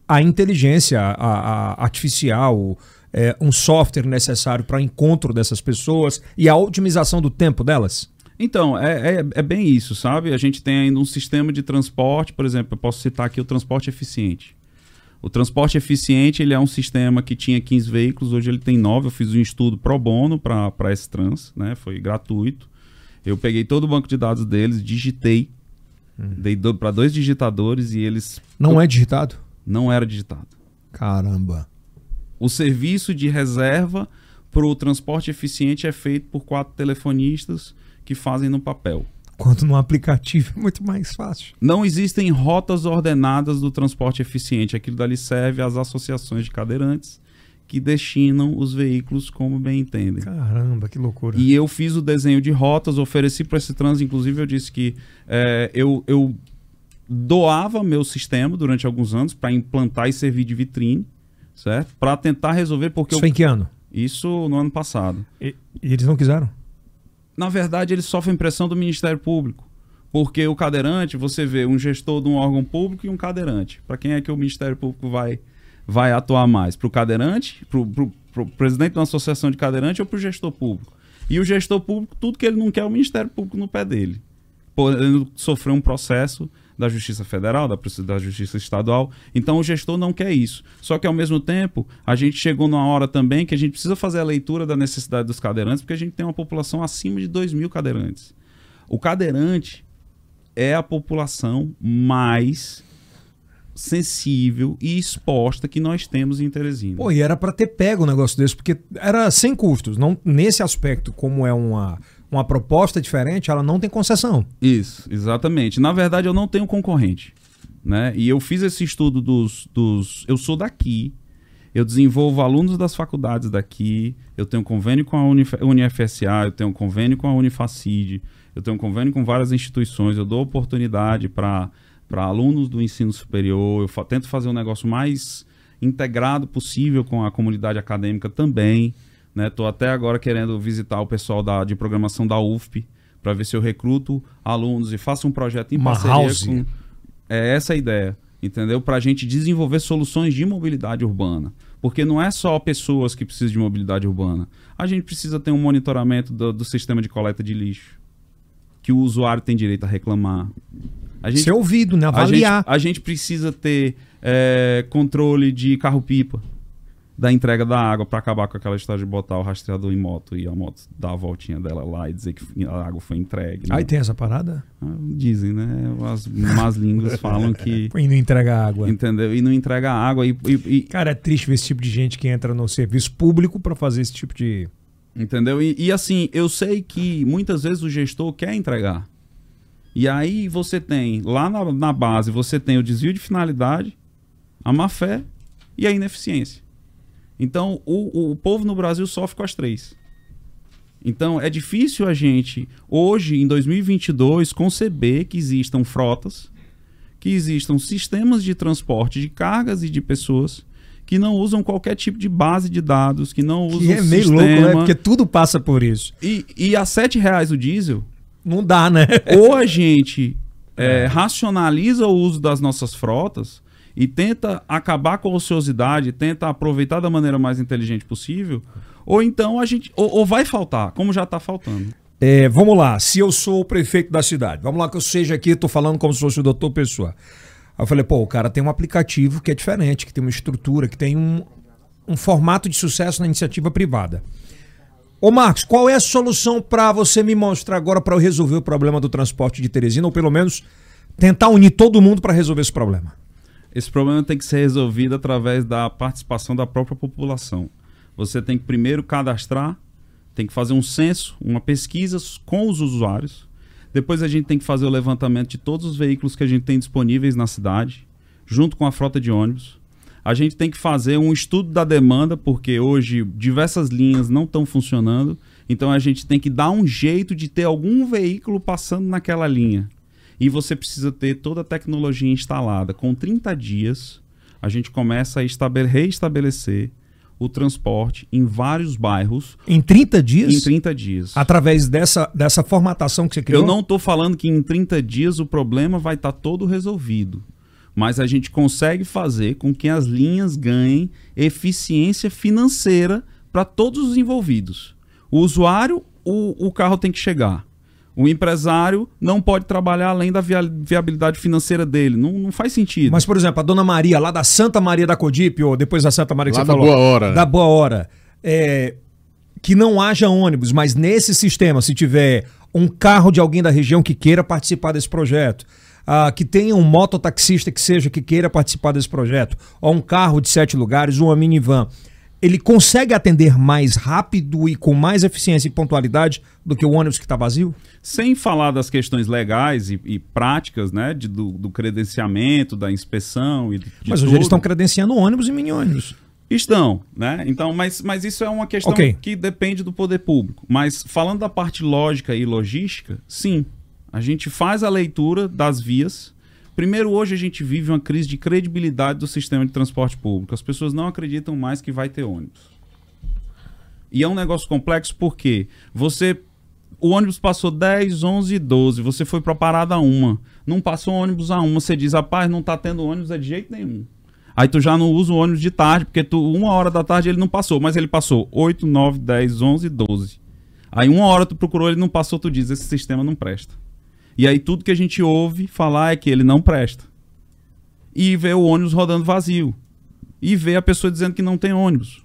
a inteligência a, a artificial, é, um software necessário para encontro dessas pessoas e a otimização do tempo delas. Então, é, é, é, bem isso, sabe? A gente tem ainda um sistema de transporte, por exemplo, eu posso citar aqui o transporte eficiente. O transporte eficiente ele é um sistema que tinha 15 veículos, hoje ele tem 9. Eu fiz um estudo pro bono para esse trans, né? foi gratuito. Eu peguei todo o banco de dados deles, digitei, hum. dei do, para dois digitadores e eles. Não é digitado? Não era digitado. Caramba. O serviço de reserva para o transporte eficiente é feito por quatro telefonistas que fazem no papel quanto no aplicativo é muito mais fácil. Não existem rotas ordenadas do transporte eficiente. Aquilo dali serve às associações de cadeirantes que destinam os veículos como bem entendem. Caramba, que loucura. E eu fiz o desenho de rotas, ofereci para esse trânsito, inclusive eu disse que é, eu, eu doava meu sistema durante alguns anos para implantar e servir de vitrine, certo? Para tentar resolver porque Isso eu... em que ano? Isso no ano passado. E, e eles não quiseram? Na verdade, eles sofrem pressão do Ministério Público. Porque o cadeirante, você vê um gestor de um órgão público e um cadeirante. Para quem é que o Ministério Público vai, vai atuar mais? Para o cadeirante, para o presidente de uma associação de cadeirante ou para o gestor público? E o gestor público, tudo que ele não quer o Ministério Público no pé dele. Podendo sofrer um processo da Justiça Federal, da, da Justiça Estadual. Então o gestor não quer isso. Só que ao mesmo tempo, a gente chegou numa hora também que a gente precisa fazer a leitura da necessidade dos cadeirantes, porque a gente tem uma população acima de 2 mil cadeirantes. O cadeirante é a população mais sensível e exposta que nós temos em Teresina. Pô, e era para ter pego um negócio desse, porque era sem custos, não nesse aspecto, como é uma uma proposta diferente, ela não tem concessão. Isso, exatamente. Na verdade, eu não tenho concorrente. Né? E eu fiz esse estudo dos, dos. Eu sou daqui, eu desenvolvo alunos das faculdades daqui, eu tenho convênio com a Unif UniFSA, eu tenho convênio com a Unifacid, eu tenho convênio com várias instituições, eu dou oportunidade para alunos do ensino superior, eu fa tento fazer um negócio mais integrado possível com a comunidade acadêmica também. Né? Tô até agora querendo visitar o pessoal da, de programação da UFP para ver se eu recruto alunos e faço um projeto em Uma parceria house. com. É essa a ideia, entendeu? Para a gente desenvolver soluções de mobilidade urbana. Porque não é só pessoas que precisam de mobilidade urbana. A gente precisa ter um monitoramento do, do sistema de coleta de lixo, que o usuário tem direito a reclamar. A gente, Ser ouvido, né? a gente, Avaliar. a gente precisa ter é, controle de carro-pipa da entrega da água para acabar com aquela história de botar o rastreador em moto e a moto dar a voltinha dela lá e dizer que a água foi entregue. né? Aí tem essa parada? Ah, Dizem, né? As más línguas falam que. E não entrega água. Entendeu? E não entrega água. E, e- Cara, é triste ver esse tipo de gente que entra no serviço público pra fazer esse tipo de. entendeu? E, e assim, eu sei que muitas vezes o gestor quer entregar. E aí você tem, lá na, na base, você tem o desvio de finalidade, a má fé e a ineficiência. Então, o, o povo no Brasil sofre com as três. Então, é difícil a gente, hoje, em 2022, conceber que existam frotas, que existam sistemas de transporte de cargas e de pessoas que não usam qualquer tipo de base de dados, que não usam Que é meio sistema. louco, né? Porque tudo passa por isso. E, e a 7 reais o diesel, Não dá, né? ou a gente é, racionaliza o uso das nossas frotas e tenta acabar com a ociosidade, tenta aproveitar da maneira mais inteligente possível, ou então a gente. Ou, ou vai faltar, como já está faltando. É, vamos lá, se eu sou o prefeito da cidade, vamos lá que eu seja aqui, tô falando como se fosse o doutor Pessoa. Aí eu falei, pô, o cara tem um aplicativo que é diferente, que tem uma estrutura, que tem um, um formato de sucesso na iniciativa privada. Ô Marcos, qual é a solução para você me mostrar agora para eu resolver o problema do transporte de Teresina, ou pelo menos tentar unir todo mundo para resolver esse problema? Esse problema tem que ser resolvido através da participação da própria população. Você tem que primeiro cadastrar, tem que fazer um censo, uma pesquisa com os usuários. Depois a gente tem que fazer o levantamento de todos os veículos que a gente tem disponíveis na cidade, junto com a frota de ônibus. A gente tem que fazer um estudo da demanda, porque hoje diversas linhas não estão funcionando. Então a gente tem que dar um jeito de ter algum veículo passando naquela linha. E você precisa ter toda a tecnologia instalada. Com 30 dias, a gente começa a estabele- reestabelecer o transporte em vários bairros Em 30 dias? em 30 dias. Através dessa, dessa formatação que você criou? Eu não estou falando que em 30 dias o problema vai estar todo resolvido. Mas a gente consegue fazer com que as linhas ganhem eficiência financeira para todos os envolvidos. O usuário, o, o carro tem que chegar. O empresário não pode trabalhar além da via- viabilidade financeira dele. Não, não faz sentido. Mas, por exemplo, a dona Maria, lá da Santa Maria da Codipe, ou depois da Santa Maria que Lá você da falou. Boa Hora? Da Boa Hora. É, que não haja ônibus, mas nesse sistema, se tiver um carro de alguém da região que queira participar desse projeto, ah, que tenha um mototaxista que seja que queira participar desse projeto, ou um carro de sete lugares, ou uma minivan, ele consegue atender mais rápido e com mais eficiência e pontualidade do que o ônibus que está vazio? Sem falar das questões legais e, e práticas, né? de- do, do credenciamento, da inspeção e de mas hoje eles estão credenciando ônibus e mini-ônibus. Estão, né? Então, mas, mas isso é uma questão Ok. que depende do poder público. Mas falando da parte lógica e logística, sim. A gente faz a leitura das vias. Primeiro, hoje a gente vive uma crise de credibilidade do sistema de transporte público. As pessoas não acreditam mais que vai ter ônibus. E é um negócio complexo porque você. O ônibus passou 10, 11, 12. Você foi pra parada uma. Não passou ônibus a uma. Você diz, rapaz, não tá tendo ônibus é de jeito nenhum. Aí tu já não usa o ônibus de tarde, porque tu, uma hora da tarde ele não passou, mas ele passou 8, 9, 10, 11, 12. Aí uma hora tu procurou, ele não passou, tu diz, esse sistema não presta. E aí tudo que a gente ouve falar é que ele não presta. E vê o ônibus rodando vazio. E vê a pessoa dizendo que não tem ônibus.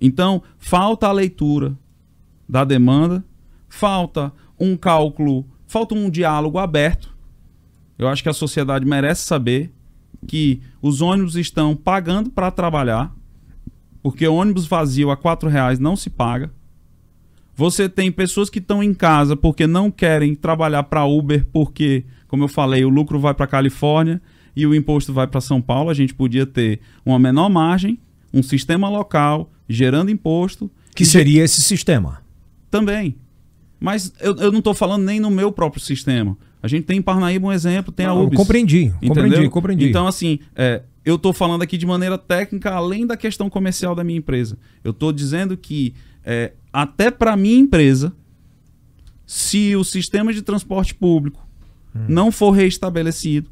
Então, falta a leitura da demanda, falta um cálculo, falta um diálogo aberto. Eu acho que a sociedade merece saber que os ônibus estão pagando para trabalhar, porque ônibus vazio a R$ reais não se paga. Você tem pessoas que estão em casa porque não querem trabalhar para Uber, porque, como eu falei, o lucro vai para Califórnia e o imposto vai para São Paulo. A gente podia ter uma menor margem, um sistema local gerando imposto Que seria esse sistema. também. Mas eu, eu não estou falando nem no meu próprio sistema. A gente tem em Parnaíba um exemplo, tem a Não, UBS. compreendi, compreendi, Entendeu? compreendi. Então, assim, é, eu estou falando aqui de maneira técnica, além da questão comercial da minha empresa. Eu estou dizendo que, é, até para minha empresa, se o sistema de transporte público Hum. não for reestabelecido,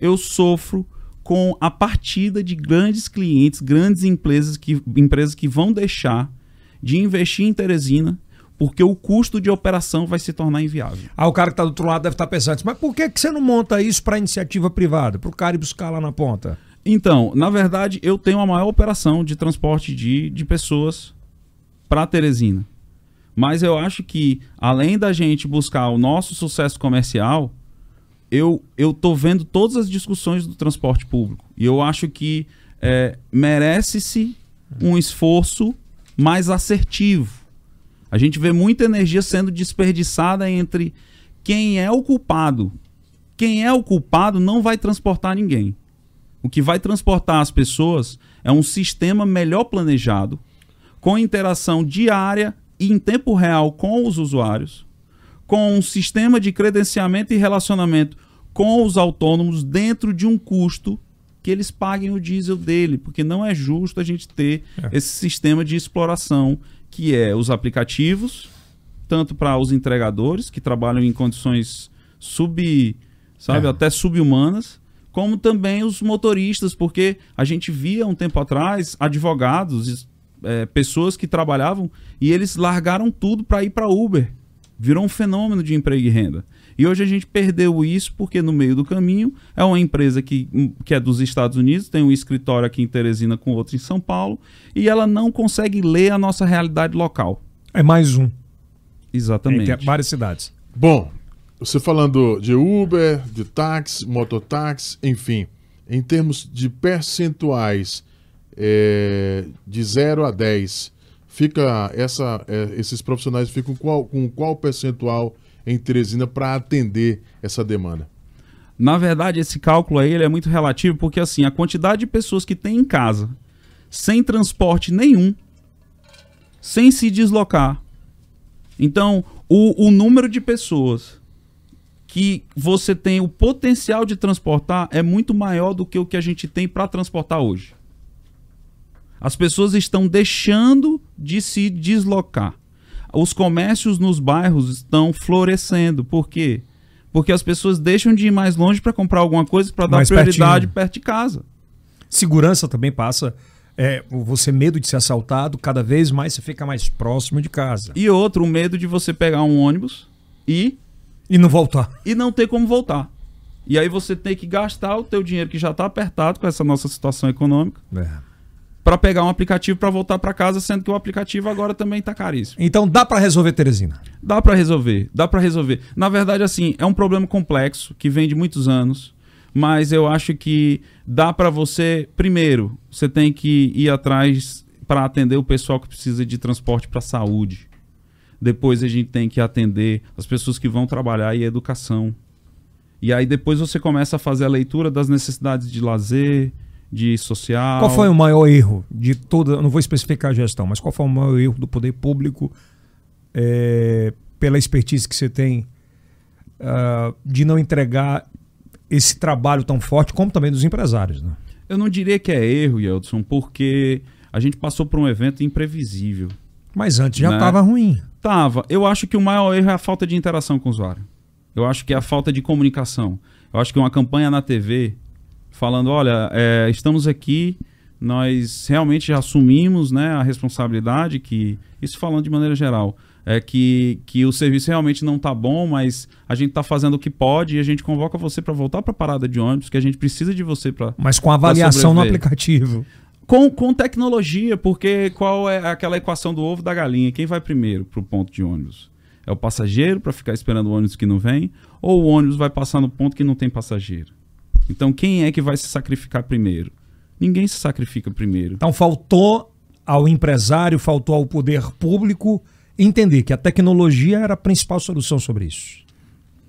eu sofro com a partida de grandes clientes, grandes empresas que, empresas que vão deixar de investir em Teresina porque o custo de operação vai se tornar inviável. Ah, o cara que está do outro lado deve estar tá pensando, mas por que, que você não monta isso para iniciativa privada, para o cara ir buscar lá na ponta? Então, na verdade, eu tenho a maior operação de transporte de, de pessoas para Teresina. Mas eu acho que, além da gente buscar o nosso sucesso comercial, eu, eu tô vendo todas as discussões do transporte público. E eu acho que é, merece-se um esforço mais assertivo. A gente vê muita energia sendo desperdiçada entre quem é o culpado. Quem é o culpado não vai transportar ninguém. O que vai transportar as pessoas é um sistema melhor planejado, com interação diária e em tempo real com os usuários, com um sistema de credenciamento e relacionamento com os autônomos dentro de um custo que eles paguem o diesel dele, porque não é justo a gente ter é. esse sistema de exploração que é os aplicativos, tanto para os entregadores que trabalham em condições sub, sabe, é. até subhumanas, como também os motoristas, porque a gente via um tempo atrás advogados, é, pessoas que trabalhavam e eles largaram tudo para ir para Uber. Virou um fenômeno de emprego e renda. E hoje a gente perdeu isso porque no meio do caminho é uma empresa que, que é dos Estados Unidos, tem um escritório aqui em Teresina com outro em São Paulo, e ela não consegue ler a nossa realidade local. É mais um. Exatamente. Várias cidades. Bom, você falando de Uber, de táxi, mototáxi, enfim, em termos de percentuais é, de 0 a 10, fica essa, é, esses profissionais ficam qual, com qual percentual em Teresina para atender essa demanda? Na verdade, esse cálculo aí é muito relativo, porque assim, a quantidade de pessoas que tem em casa, sem transporte nenhum, sem se deslocar. Então, o, o número de pessoas que você tem o potencial de transportar é muito maior do que o que a gente tem para transportar hoje. As pessoas estão deixando de se deslocar. Os comércios nos bairros estão florescendo. Por quê? Porque as pessoas deixam de ir mais longe para comprar alguma coisa para dar mais prioridade pertinho. perto de casa. Segurança também passa. É, você medo de ser assaltado, cada vez mais você fica mais próximo de casa. E outro, o medo de você pegar um ônibus e e não voltar. E não ter como voltar. E aí você tem que gastar o teu dinheiro que já está apertado com essa nossa situação econômica. É. Para pegar um aplicativo para voltar para casa, sendo que o aplicativo agora também está caríssimo. Então dá para resolver, Teresina? Dá para resolver, dá para resolver. Na verdade, assim, é um problema complexo que vem de muitos anos, mas eu acho que dá para você. Primeiro, você tem que ir atrás para atender o pessoal que precisa de transporte para saúde. Depois a gente tem que atender as pessoas que vão trabalhar e educação. E aí depois você começa a fazer a leitura das necessidades de lazer, de social. Qual foi o maior erro de toda, não vou especificar a gestão, mas qual foi o maior erro do poder público é, pela expertise que você tem uh, de não entregar esse trabalho tão forte, como também dos empresários? Né? Eu não diria que é erro, Yeldson, porque a gente passou por um evento imprevisível. Mas antes já estava né? ruim. Tava. Eu acho que o maior erro é a falta de interação com o usuário. Eu acho que é a falta de comunicação. Eu acho que uma campanha na TV falando, olha, é, estamos aqui, nós realmente já assumimos né, a responsabilidade que, isso falando de maneira geral, é que, que o serviço realmente não está bom, mas a gente está fazendo o que pode e a gente convoca você para voltar para a parada de ônibus, que a gente precisa de você para. Mas com avaliação no aplicativo. Com, com tecnologia, porque qual é aquela equação do ovo da galinha? Quem vai primeiro para o ponto de ônibus? É o passageiro para ficar esperando o ônibus que não vem? Ou o ônibus vai passar no ponto que não tem passageiro? Então quem é que vai se sacrificar primeiro? Ninguém se sacrifica primeiro. Então faltou ao empresário, faltou ao poder público entender que a tecnologia era a principal solução sobre isso.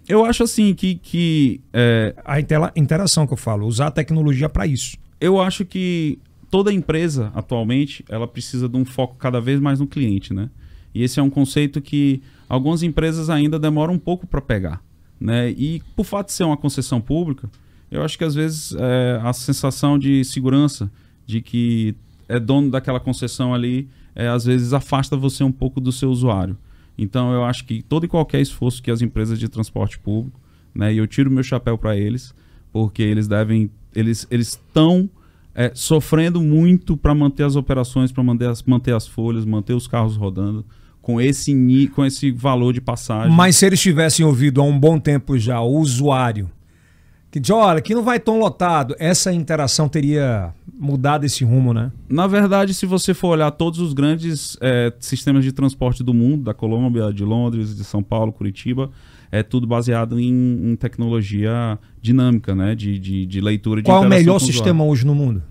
Eu acho assim que. que é... A interação que eu falo, usar a tecnologia para isso. Eu acho que toda empresa atualmente ela precisa de um foco cada vez mais no cliente, né? E esse é um conceito que algumas empresas ainda demoram um pouco para pegar, né? E por fato de ser uma concessão pública, eu acho que às vezes é, a sensação de segurança de que é dono daquela concessão ali, é, às vezes afasta você um pouco do seu usuário. Então eu acho que todo e qualquer esforço que as empresas de transporte público, né? E eu tiro meu chapéu para eles, porque eles devem eles estão é, sofrendo muito para manter as operações, para manter as, manter as folhas, manter os carros rodando com esse, com esse valor de passagem. Mas se eles tivessem ouvido há um bom tempo já o usuário que diz, olha, aqui não vai tão lotado, essa interação teria mudado esse rumo, né? Na verdade, se você for olhar todos os grandes é, sistemas de transporte do mundo, da Colômbia, de Londres, de São Paulo, Curitiba, é tudo baseado em, em tecnologia dinâmica, né? De, de, de leitura de Qual é o melhor com usuário. sistema hoje no mundo?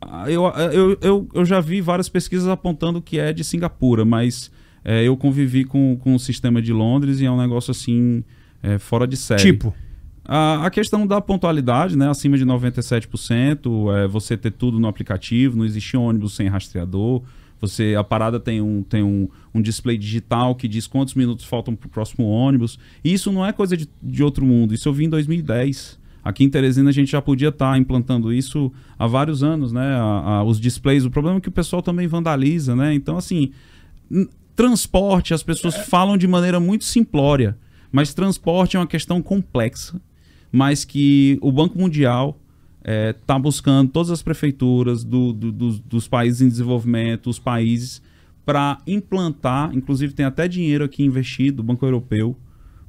Ah, Eu, eu, eu, eu já vi várias pesquisas apontando que é de Singapura, mas é, eu convivi com, com o sistema de Londres e é um negócio assim, é, fora de série. Tipo, A, a questão da pontualidade, né? Acima de 97%, é você ter tudo no aplicativo, não existe ônibus sem rastreador. Você, a parada tem um, tem um, um display digital que diz quantos minutos faltam para o próximo ônibus. E isso não é coisa de, de outro mundo. Isso eu vi em 2010. Aqui em Teresina a gente já podia estar implantando isso há vários anos, né? A- a- os displays. O problema é que o pessoal também vandaliza, né? Então, assim, transporte, as pessoas falam de maneira muito simplória, mas transporte é uma questão complexa, mas que o Banco Mundial está buscando todas as prefeituras do- do- dos, dos países em desenvolvimento, os países, para implantar, inclusive tem até dinheiro aqui investido, o Banco Europeu,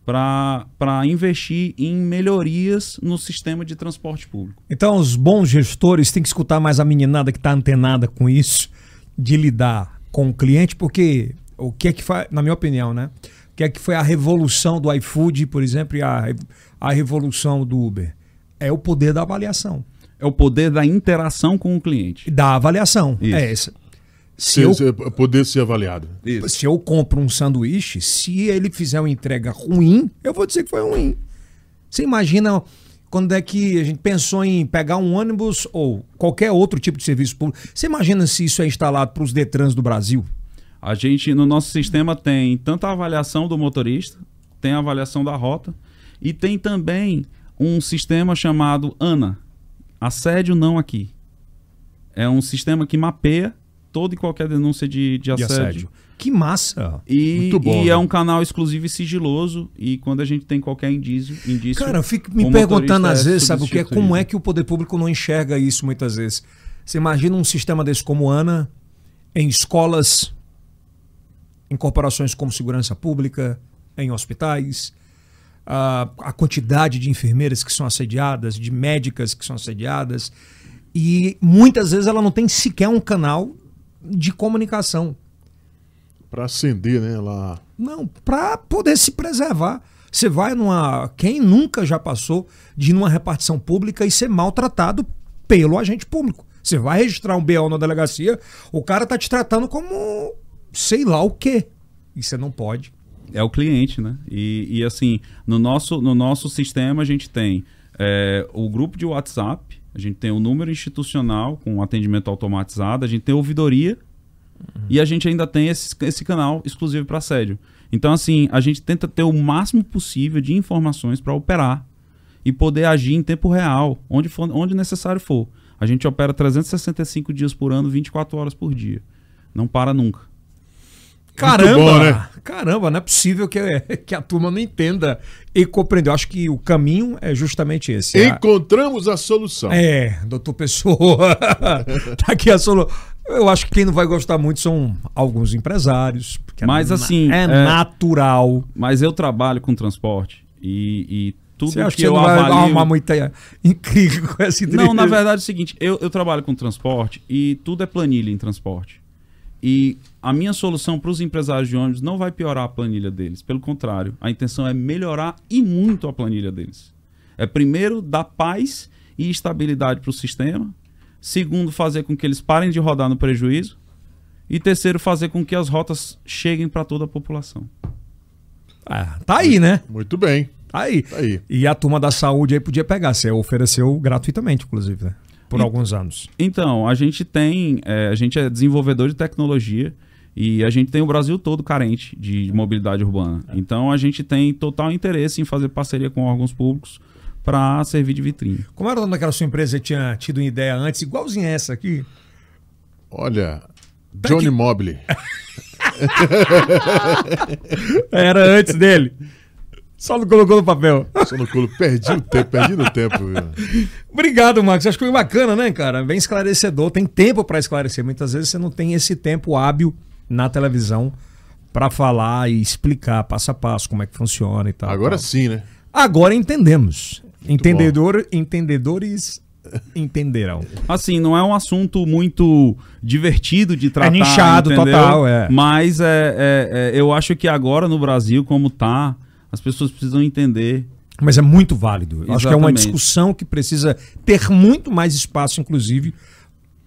para investir em melhorias no sistema de transporte público. então os bons gestores têm que escutar mais a meninada que está antenada com isso, de lidar com o cliente, porque o que é que foi, na minha opinião, né? O que é que foi a revolução do iFood, por exemplo, e a, a revolução do Uber? É o poder da avaliação. É o poder da interação com o cliente. Da avaliação. Isso. É essa. Se eu poder ser avaliado. se eu compro um sanduíche, se ele fizer uma entrega ruim, eu vou dizer que foi ruim. Você imagina quando é que a gente pensou em pegar um ônibus ou qualquer outro tipo de serviço público? Você imagina se isso é instalado para os Detrans do Brasil? A gente, no nosso sistema, tem tanto a avaliação do motorista, tem a avaliação da rota, e tem também um sistema chamado ANA, Assédio Não Aqui. É um sistema que mapeia toda e qualquer denúncia de, de De assédio. assédio. Que massa! E, Muito bom, e né? é um canal exclusivo e sigiloso, e quando a gente tem qualquer indício, indício Cara, eu fico me perguntando motorista às é vezes, sabe o que é? Como é que o poder público não enxerga isso muitas vezes? Você imagina um sistema desse como ANA em escolas, em corporações como segurança pública, em hospitais, a, a quantidade de enfermeiras que são assediadas, de médicas que são assediadas, e muitas vezes ela não tem sequer um canal de comunicação. Para acender, né? Lá. Não, para poder se preservar. Você vai numa. Quem nunca já passou de ir numa repartição pública e ser maltratado pelo agente público? Você vai registrar um BO na delegacia, o cara tá te tratando como sei lá o quê. E você não pode. É o cliente, né? E, e, assim, no nosso, no nosso sistema a gente tem é, o grupo de WhatsApp, a gente tem o número institucional com atendimento automatizado, a gente tem ouvidoria e a gente ainda tem esse, esse canal exclusivo para assédio. Então, assim, a gente tenta ter o máximo possível de informações para operar e poder agir em tempo real, onde, for, onde necessário for. A gente opera 365 dias por ano, 24 horas por dia. Não para nunca. Caramba! bom, né? Caramba, não é possível que, que a turma não entenda e compreenda. Eu acho que o caminho é justamente esse. É a- Encontramos a solução. É, doutor Pessoa. tá aqui a solução. Eu acho que quem não vai gostar muito são alguns empresários. porque é Mas, na- assim, É, é- natural. Mas eu trabalho com transporte e, e tudo Você acha que, que você eu não vai avalio... arrumar muita incrível com essa? Não, na verdade é o seguinte, eu, eu trabalho com transporte e tudo é planilha em transporte. E a minha solução para os empresários de ônibus não vai piorar a planilha deles. Pelo contrário, a intenção é melhorar e muito a planilha deles. É primeiro dar paz e estabilidade para o sistema. Segundo, fazer com que eles parem de rodar no prejuízo. E terceiro, fazer com que as rotas cheguem para toda a população. Ah, tá aí, né? Muito bem. Tá aí. Tá aí. E a turma da saúde aí podia pegar. Você ofereceu gratuitamente, inclusive, né? Por E- alguns anos. Então, a gente tem, é, a gente é desenvolvedor de tecnologia e a gente tem o Brasil todo carente de mobilidade urbana. Então, a gente tem total interesse em fazer parceria com órgãos públicos para servir de vitrine. Como era o nome daquela sua empresa que tinha tido uma ideia antes, igualzinha essa aqui? Olha, Johnny Mobley. Era antes dele. Só não colocou no papel. Só no colo. Perdi o tempo, perdi no tempo. Viu? Obrigado, Marcos. Acho que foi bacana, né, cara? Bem esclarecedor. Tem tempo para esclarecer. Muitas vezes você não tem esse tempo hábil na televisão para falar e explicar passo a passo como é que funciona e tal. Agora tal. sim, né? Agora entendemos. Entendedor, entendedores entenderão. Assim, não é um assunto muito divertido de tratar. nichado entendeu? total, é. Mas é, é- é- eu acho que agora no Brasil, como tá, as pessoas precisam entender. Mas é muito válido. Eu Acho que é uma Exatamente. discussão que precisa ter muito mais espaço, inclusive,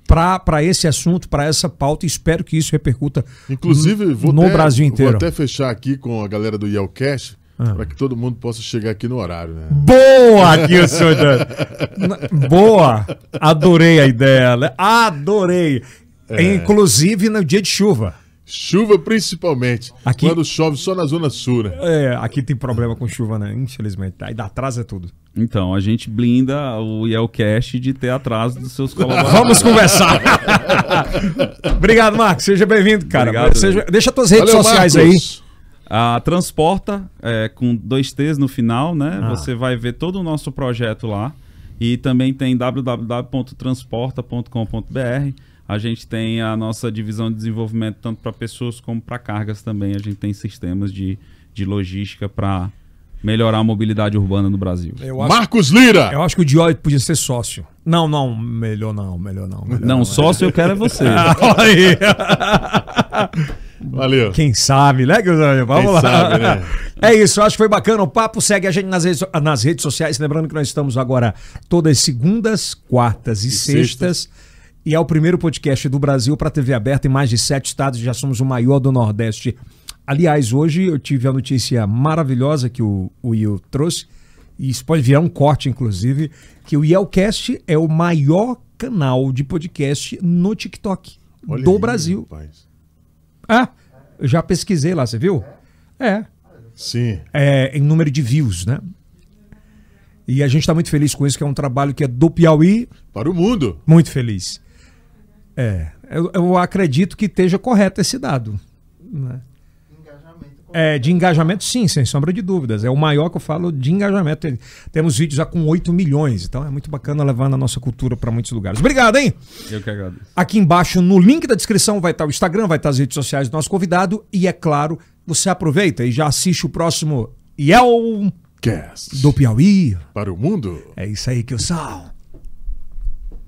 para esse assunto, para essa pauta. E espero que isso repercuta Inclusive, vou no até, Brasil inteiro. Vou até fechar aqui com a galera do Yelcast Ah. para que todo mundo possa chegar aqui no horário, né? Boa, Gilson! Dan. Boa! Adorei a ideia. né? Adorei. É. Inclusive no dia de chuva. Chuva principalmente. Aqui- Quando chove só na zona sul, né? É, aqui tem problema com chuva, né? Infelizmente. Aí dá atraso é tudo. Então, a gente blinda o Yelcast de ter atraso dos seus colaboradores. Vamos conversar. Obrigado, Marcos. Seja bem-vindo, cara. Obrigado. Seja- Deixa tuas redes Valeu, sociais Marcos. A Transporta, é, com dois T's no final, né? Ah. Você vai ver todo o nosso projeto lá. E também tem www.transporta.com.br. A gente tem a nossa divisão de desenvolvimento tanto para pessoas como para cargas também. A gente tem sistemas de, de logística para melhorar a mobilidade urbana no Brasil. acho, Marcos Lira! eu acho que o Diói podia ser sócio. Não, não. Melhor não. Melhor não. Melhor Não, sócio eu quero é você. Aí. Valeu. Quem sabe, né, Guilherme? Vamos Quem lá. sabe, né? É isso, acho que foi bacana o papo. Segue a gente nas redes, nas redes sociais. Lembrando que nós estamos agora todas segundas, quartas e, sextas. E é o primeiro podcast do Brasil para TV aberta em mais de sete estados. Já somos o maior do Nordeste. Aliás, hoje eu tive a notícia maravilhosa que o, o Will trouxe. E isso pode virar um corte, inclusive, que o Yelcast é o maior canal de podcast no TikTok Olha do aí, Brasil. rapaz. Ah, eu já pesquisei lá, você viu? É, Sim. é, em número de views, né? E a gente está muito feliz com isso, que é um trabalho que é do Piauí, Para o mundo. muito feliz. É, eu, eu acredito que esteja correto esse dado. né? É, de engajamento, sim, sem sombra de dúvidas. É o maior que eu falo de engajamento. Tem- Temos vídeos já com 8 milhões, então é muito bacana levando a nossa cultura para muitos lugares. Obrigado, hein? Eu que agradeço. Aqui embaixo, no link da descrição, vai estar o Instagram, vai estar as redes sociais do nosso convidado. E é claro, você aproveita e já assiste o próximo Yel Cast. do Piauí. Para o mundo. É isso aí que eu sou.